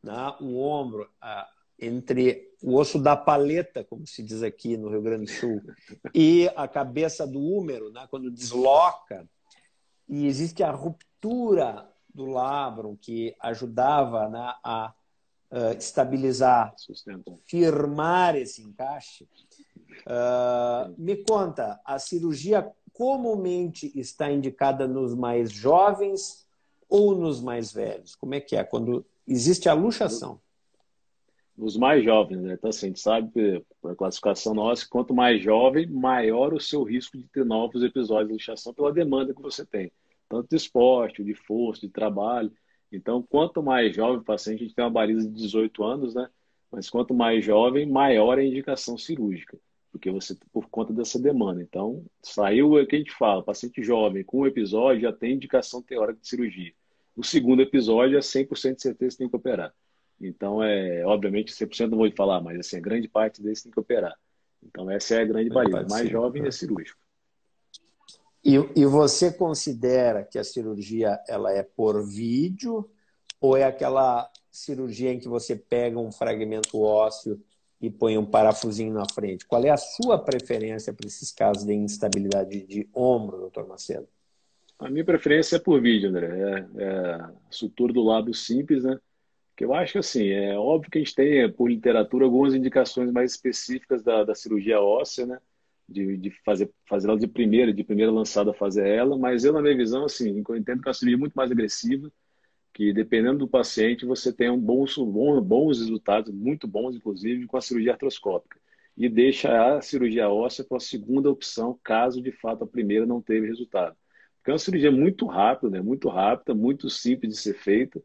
né, o ombro, a, entre o osso da paleta, como se diz aqui no Rio Grande do Sul, e a cabeça do húmero, né, quando desloca, e existe a ruptura do labrum que ajudava né, a uh, estabilizar, Sustenta. firmar esse encaixe. Uh, me conta, a cirurgia comumente está indicada nos mais jovens ou nos mais velhos? Como é que é? Quando existe a luxação? os mais jovens, né? Então, assim, a gente sabe que a classificação nossa, quanto mais jovem, maior o seu risco de ter novos episódios de luxação pela demanda que você tem, tanto de esporte, de força, de trabalho. Então, quanto mais jovem o paciente, a gente tem uma baliza de 18 anos, né? Mas quanto mais jovem, maior é a indicação cirúrgica, porque você, por conta dessa demanda. Então, saiu o que a gente fala, paciente jovem com um episódio já tem indicação teórica de cirurgia. O segundo episódio é 100% de certeza que tem que operar. Então, é, obviamente, 100% não vou falar, mas assim, a grande parte deles tem que operar. Então, essa é a grande barreira. Mais ser, jovem é cirúrgico. E, e você considera que a cirurgia ela é por vídeo ou é aquela cirurgia em que você pega um fragmento ósseo e põe um parafusinho na frente? Qual é a sua preferência para esses casos de instabilidade de ombro, doutor Macedo? A minha preferência é por vídeo, André. É, é sutura do lábio simples, né? Que eu acho que, assim, é óbvio que a gente tem, por literatura, algumas indicações mais específicas da, da cirurgia óssea, né? De, de fazer, fazer ela de primeira, de primeira lançada fazer ela, mas eu, na minha visão, assim, eu entendo que é uma cirurgia muito mais agressiva, que dependendo do paciente, você tem um bons, bons resultados, muito bons, inclusive, com a cirurgia artroscópica. E deixa a cirurgia óssea para a segunda opção, caso de fato a primeira não teve resultado. Porque é uma cirurgia muito rápida, né? muito rápida, muito simples de ser feita,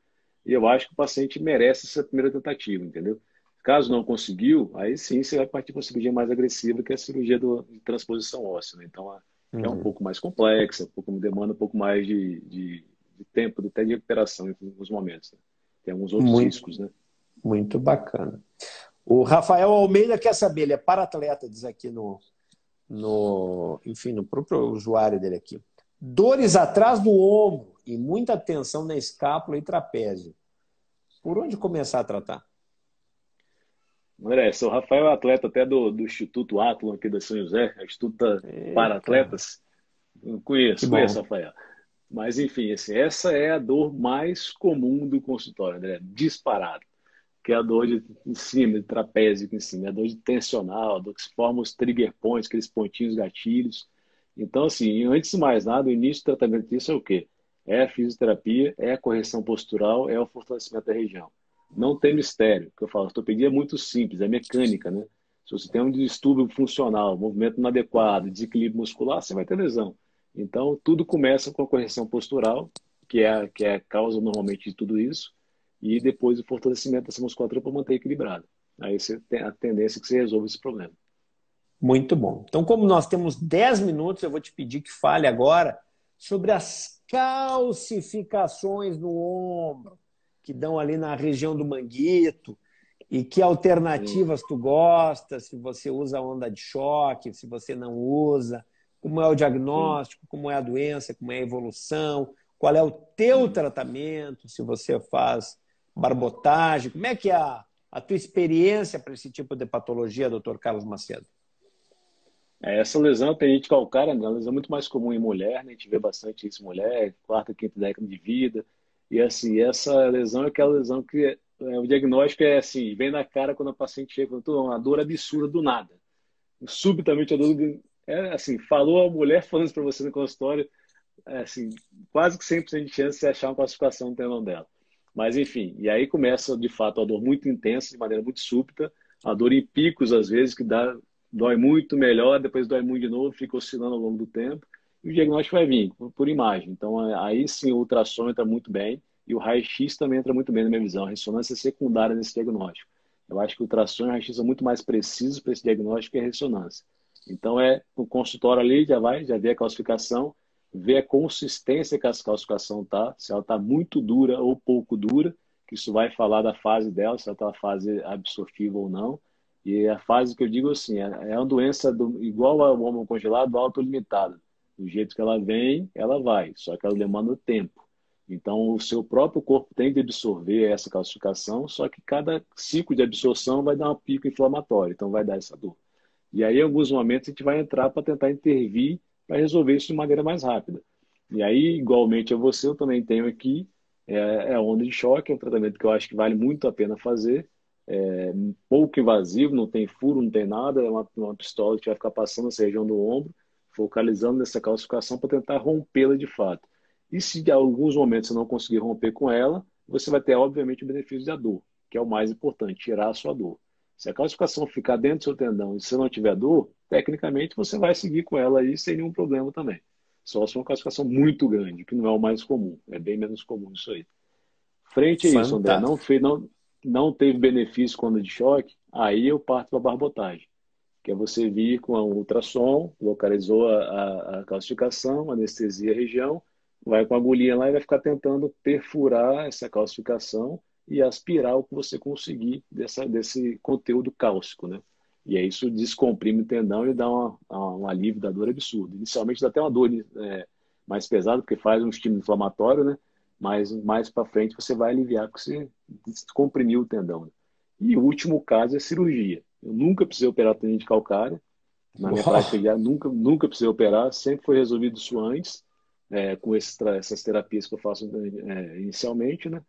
e eu acho que o paciente merece essa primeira tentativa, entendeu? Caso não conseguiu, aí sim você vai partir para uma cirurgia mais agressiva, que é a cirurgia do, de transposição óssea. Né? Então, é, uhum. é um pouco mais complexa, um pouco, demanda um pouco mais de, de de tempo, até de recuperação em alguns momentos. Né? Tem alguns outros muito, riscos, né? Muito bacana. O Rafael Almeida quer saber, ele é para-atleta, diz aqui no, no, enfim, no próprio usuário dele aqui. Dores atrás do ombro e muita tensão na escápula e trapézio. Por onde começar a tratar? André, sou Rafael, atleta até do, do Instituto Atlon aqui da São José, Instituto para Atletas. Conheço, conheço, Rafael. Mas, enfim, assim, essa é a dor mais comum do consultório, André, disparado. Que é a dor de, em cima, de trapézio em cima, é a dor de tensional, a dor que se forma os trigger points, aqueles pontinhos gatilhos. Então, assim, antes de mais nada, o início do tratamento disso é o quê? É a fisioterapia, é a correção postural, é o fortalecimento da região. Não tem mistério. O que eu falo, ortopedia é muito simples, é mecânica, né? Se você tem um distúrbio funcional, movimento inadequado, desequilíbrio muscular, você vai ter lesão. Então, tudo começa com a correção postural, que é, a, que é a causa normalmente de tudo isso, e depois o fortalecimento dessa musculatura para manter equilibrado. Aí você tem a tendência que você resolva esse problema. Muito bom. Então, como nós temos 10 minutos, eu vou te pedir que fale agora sobre as calcificações no ombro, que dão ali na região do manguito, e que alternativas tu gosta, se você usa onda de choque, se você não usa como é o diagnóstico, como é a doença, como é a evolução, qual é o teu tratamento, se você faz barbotagem, como é que é a, a tua experiência para esse tipo de patologia, doutor Carlos Macedo? É, essa lesão tendinite calcária é uma lesão muito mais comum em mulher, né? a gente vê bastante isso em mulher, quarta, quinta década de vida, e assim, essa lesão é aquela lesão que é, o diagnóstico é assim, vem na cara quando a paciente chega, uma dor absurda do nada. Subitamente a dor é assim, falou a mulher falando isso para você no consultório, é, assim, quase que 100% de chance de você achar uma classificação no tendão dela. Mas enfim, e aí começa de fato a dor muito intensa, de maneira muito súbita, a dor em picos às vezes que dá dói muito melhor, depois dói muito de novo, fica oscilando ao longo do tempo, e o diagnóstico vai vir por, imagem. Então aí sim o ultrassom entra muito bem e o raio-x também entra muito bem na minha visão, a ressonância é secundária nesse diagnóstico. Eu acho que o ultrassom e o raio-x são muito mais precisos para esse diagnóstico que a ressonância. Então, é o consultório ali, já vai, já vê a calcificação, vê a consistência que essa calcificação está, se ela está muito dura ou pouco dura, que isso vai falar da fase dela, se ela está na fase absortiva ou não. E a fase que eu digo assim, é, é uma doença do, igual ao hormônio congelado, autolimitada. Do jeito que ela vem, ela vai, só que ela demanda tempo. Então, o seu próprio corpo tem de absorver essa calcificação, só que cada ciclo de absorção vai dar um pico inflamatório, então vai dar essa dor. E aí, em alguns momentos, a gente vai entrar para tentar intervir para resolver isso de maneira mais rápida. E aí, igualmente a você, eu também tenho aqui é, é onda de choque, é um tratamento que eu acho que vale muito a pena fazer. É pouco invasivo, não tem furo, não tem nada, é uma, uma pistola que vai ficar passando essa região do ombro, focalizando nessa calcificação para tentar rompê-la de fato. E se em alguns momentos você não conseguir romper com ela, você vai ter, obviamente, o benefício da dor, que é o mais importante, tirar a sua dor. Se a calcificação ficar dentro do seu tendão e se não tiver dor, tecnicamente você vai seguir com ela aí sem nenhum problema também. Só se uma calcificação muito grande, que não é o mais comum. É bem menos comum isso aí. Frente a Fantástico. isso, André, não, fez, não, não teve benefício quando de choque, aí eu parto para a barbotagem. Que é você vir com um ultrassom, localizou a, a, a calcificação, anestesia a região, vai com a agulhinha lá e vai ficar tentando perfurar essa calcificação e aspirar o que você conseguir dessa, desse conteúdo cálcico, né? E aí isso descomprime o tendão e dá uma, um alívio da dor absurdo. Inicialmente dá até uma dor é, mais pesada, porque faz um estímulo inflamatório, né? mas mais para frente você vai aliviar porque você comprimiu o tendão. Né? E o último caso é cirurgia. Eu nunca precisei operar tendão de calcária. Na minha Uau. prática já nunca, nunca precisei operar, sempre foi resolvido isso antes, é, com essas terapias que eu faço é, inicialmente, né?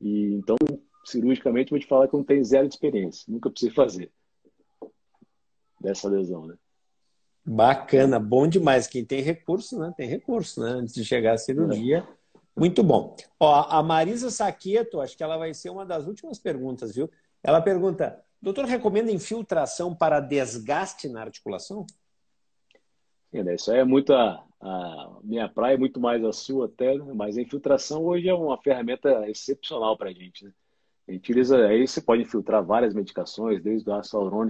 E então, cirurgicamente, vou te falar que eu não tenho zero de experiência, nunca precisei fazer dessa lesão, né? Bacana, bom demais. Quem tem recurso, né? Tem recurso, né? Antes de chegar à cirurgia. É. Muito bom. Ó, a Marisa Saqueto, acho que ela vai ser uma das últimas perguntas, viu? Ela pergunta: doutor, recomenda infiltração para desgaste na articulação? É, isso é muito a, a, minha praia, muito mais a sua até, né? mas a infiltração hoje é uma ferramenta excepcional para a gente. Né? A gente utiliza, aí você pode infiltrar várias medicações, desde a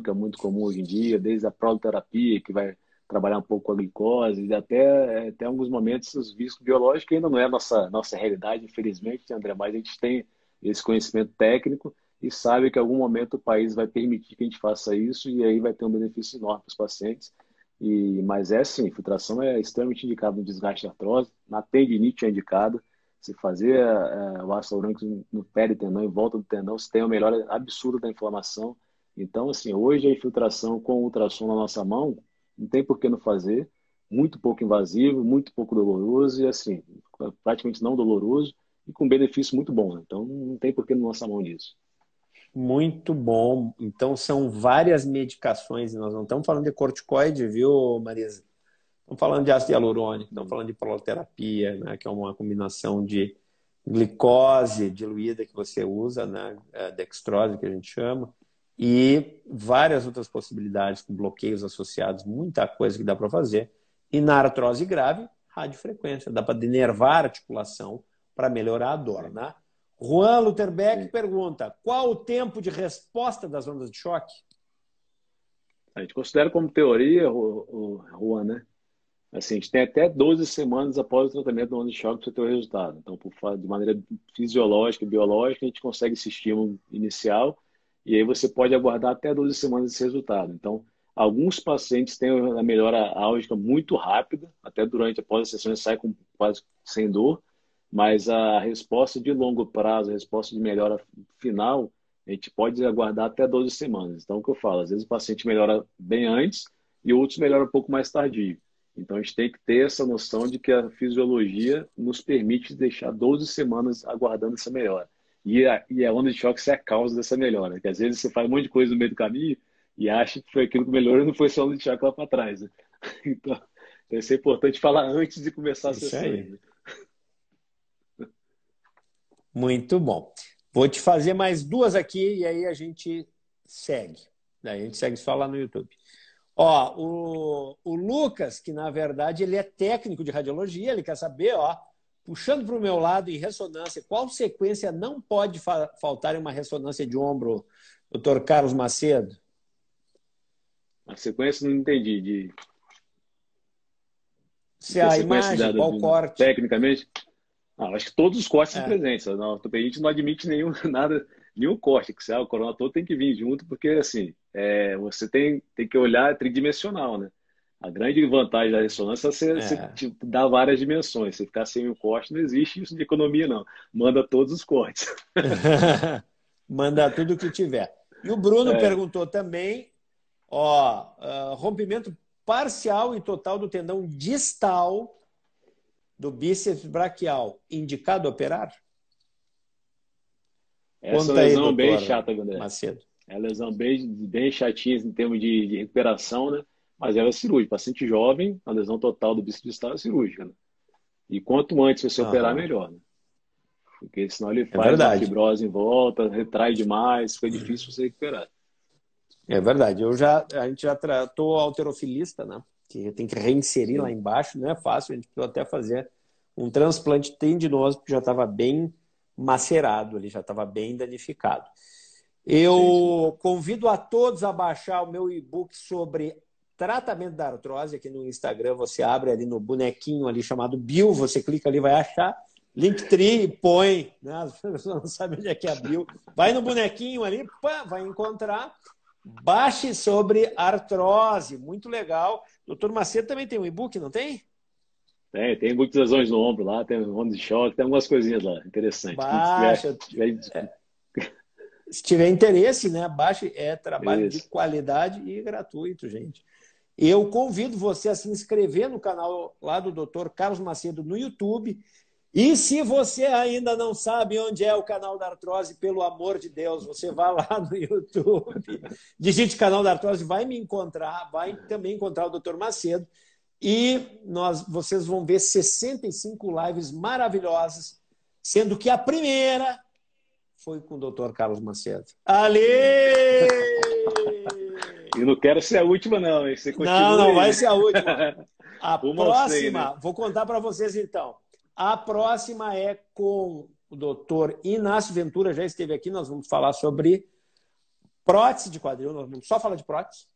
é muito comum hoje em dia, desde a proloterapia, que vai trabalhar um pouco a glicose, até, até alguns momentos os viscos biológicos ainda não é a nossa, nossa realidade, infelizmente, André, mas a gente tem esse conhecimento técnico e sabe que em algum momento o país vai permitir que a gente faça isso e aí vai ter um benefício enorme para os pacientes. E, mas é sim, infiltração é extremamente indicado no desgaste de artrose, na tendinite é indicado, se fazer é, o ácido hialurônico no pé do tendão, em volta do tendão, você tem uma melhora absurda da inflamação. Então, assim, hoje a infiltração com ultrassom na nossa mão, não tem por que não fazer, muito pouco invasivo, muito pouco doloroso e assim, praticamente não doloroso e com benefício muito bom. Né? Então não tem por que não lançar mão nisso. Muito bom. Então são várias medicações, nós não estamos falando de corticoide, viu, Marisa? Estamos falando de ácido hialurônico, estamos falando de proloterapia, né, que é uma combinação de glicose diluída que você usa, né, é, dextrose que a gente chama, e várias outras possibilidades com bloqueios associados, muita coisa que dá para fazer. E na artrose grave, radiofrequência, dá para denervar a articulação para melhorar a dor, né? Juan Lutherbeck pergunta: qual o tempo de resposta das ondas de choque? A gente considera como teoria, o, o Juan, né? Assim, a gente tem até 12 semanas após o tratamento da onda de choque para ter o resultado. Então, por, de maneira fisiológica e biológica, a gente consegue esse estímulo inicial e aí você pode aguardar até 12 semanas esse resultado. Então, alguns pacientes têm a melhora álgica muito rápida, até durante após a sessão sai com quase sem dor, mas a resposta de longo prazo, a resposta de melhora final, a gente pode aguardar até 12 semanas. Então, o que eu falo, às vezes o paciente melhora bem antes e outros melhoram um pouco mais tardio. Então, a gente tem que ter essa noção de que a fisiologia nos permite deixar 12 semanas aguardando essa melhora. E a, e a onda de choque é a causa dessa melhora. Que às vezes você faz um monte de coisa no meio do caminho e acha que foi aquilo que melhorou e não foi só a onda de choque lá para trás. Né? Então, deve ser importante falar antes de começar a Isso sessão. Aí. Né? Muito bom. Vou te fazer mais duas aqui e aí a gente segue. Daí a gente segue só lá no YouTube. Ó, o, o Lucas, que na verdade ele é técnico de radiologia, ele quer saber, ó, puxando para o meu lado em ressonância, qual sequência não pode fa faltar em uma ressonância de ombro, doutor Carlos Macedo? A sequência não entendi. De... Se a, a imagem, qual corte? Tecnicamente? Ah, acho que todos os cortes é. presentes. A gente não admite nenhum, nada, nenhum corte. Que, ah, o corona todo tem que vir junto, porque assim, é, você tem, tem que olhar tridimensional, né? A grande vantagem da ressonância é você, é. você tipo, dá várias dimensões. Você ficar sem o corte, não existe isso de economia, não. Manda todos os cortes. Manda tudo que tiver. E o Bruno é. perguntou também, ó, uh, rompimento parcial e total do tendão distal do bíceps braquial, indicado operar? Essa Conta lesão aí, bem chata, André. Macedo. É lesão bem, bem chatinha em termos de, de recuperação, né? mas ela é cirúrgica. Paciente jovem, a lesão total do bíceps distal é cirúrgica. Né? E quanto antes você operar, melhor. Né? Porque senão ele é faz é fibrose em volta, retrai demais, fica difícil você recuperar. É verdade. Eu já, a gente já tratou alterofilista, né? Que tem que reinserir Sim. lá embaixo, não é fácil. A gente precisa até fazer um transplante tendinoso, porque já estava bem macerado, ele já estava bem danificado. Eu convido a todos a baixar o meu e-book sobre tratamento da artrose aqui no Instagram. Você abre ali no bonequinho ali chamado Bill, você clica ali, vai achar. Linktree e põe, né? As pessoas não sabem onde é que é Bill. Vai no bonequinho ali, pá, vai encontrar. Baixe sobre artrose, muito legal. Doutor Macedo também tem um e-book, não tem? Tem, tem muitas lesões no ombro lá, tem ombro de choque, tem algumas coisinhas lá, interessante. Baixa, se, tiver, é, se tiver interesse, né? Baixe é trabalho Isso. de qualidade e gratuito, gente. Eu convido você a se inscrever no canal lá do Dr. Carlos Macedo no YouTube. E se você ainda não sabe onde é o canal da artrose, pelo amor de Deus, você vai lá no YouTube, digite canal da artrose, vai me encontrar, vai também encontrar o Dr. Macedo. E nós, vocês vão ver 65 lives maravilhosas, sendo que a primeira foi com o Dr. Carlos Macedo. Ali! E não quero ser a última, não. Você não, não vai ser a última. A próxima, sei, né? vou contar para vocês então. A próxima é com o doutor Inácio Ventura, já esteve aqui, nós vamos falar sobre prótese de quadril, nós vamos só falar de prótese.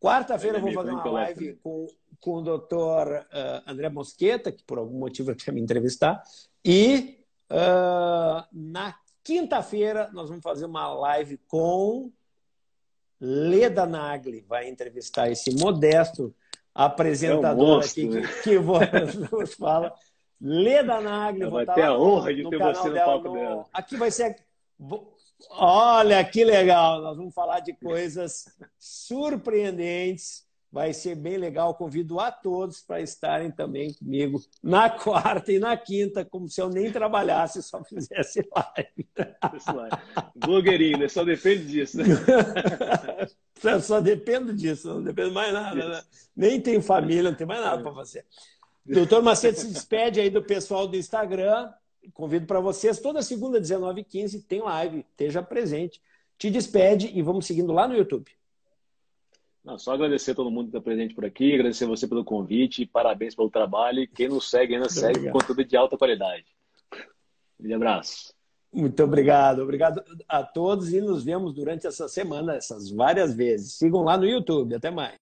Quarta-feira eu vou fazer uma live com, com o doutor uh, André Mosqueta, que por algum motivo quer me entrevistar. E uh, na quinta-feira nós vamos fazer uma live com Leda Nagli. Vai entrevistar esse modesto apresentador é um aqui né? que, que vos fala. Leda Nagli. Vai ter a honra de ter você no palco no... dela. Aqui vai ser Olha que legal! Nós vamos falar de coisas surpreendentes. Vai ser bem legal. Convido a todos para estarem também comigo na quarta e na quinta, como se eu nem trabalhasse, só fizesse live. Blogueirinho, né? Só depende disso. Né? só dependo disso, não depende mais nada. Né? Nem tem família, não tem mais nada para fazer. Doutor Macedo se despede aí do pessoal do Instagram convido para vocês, toda segunda, 19h15, tem live, esteja presente. Te despede e vamos seguindo lá no YouTube. Não, só agradecer a todo mundo que está presente por aqui, agradecer você pelo convite, parabéns pelo trabalho. Quem nos segue ainda segue obrigado. conteúdo de alta qualidade. Um abraço. Muito obrigado. Obrigado a todos e nos vemos durante essa semana, essas várias vezes. Sigam lá no YouTube. Até mais.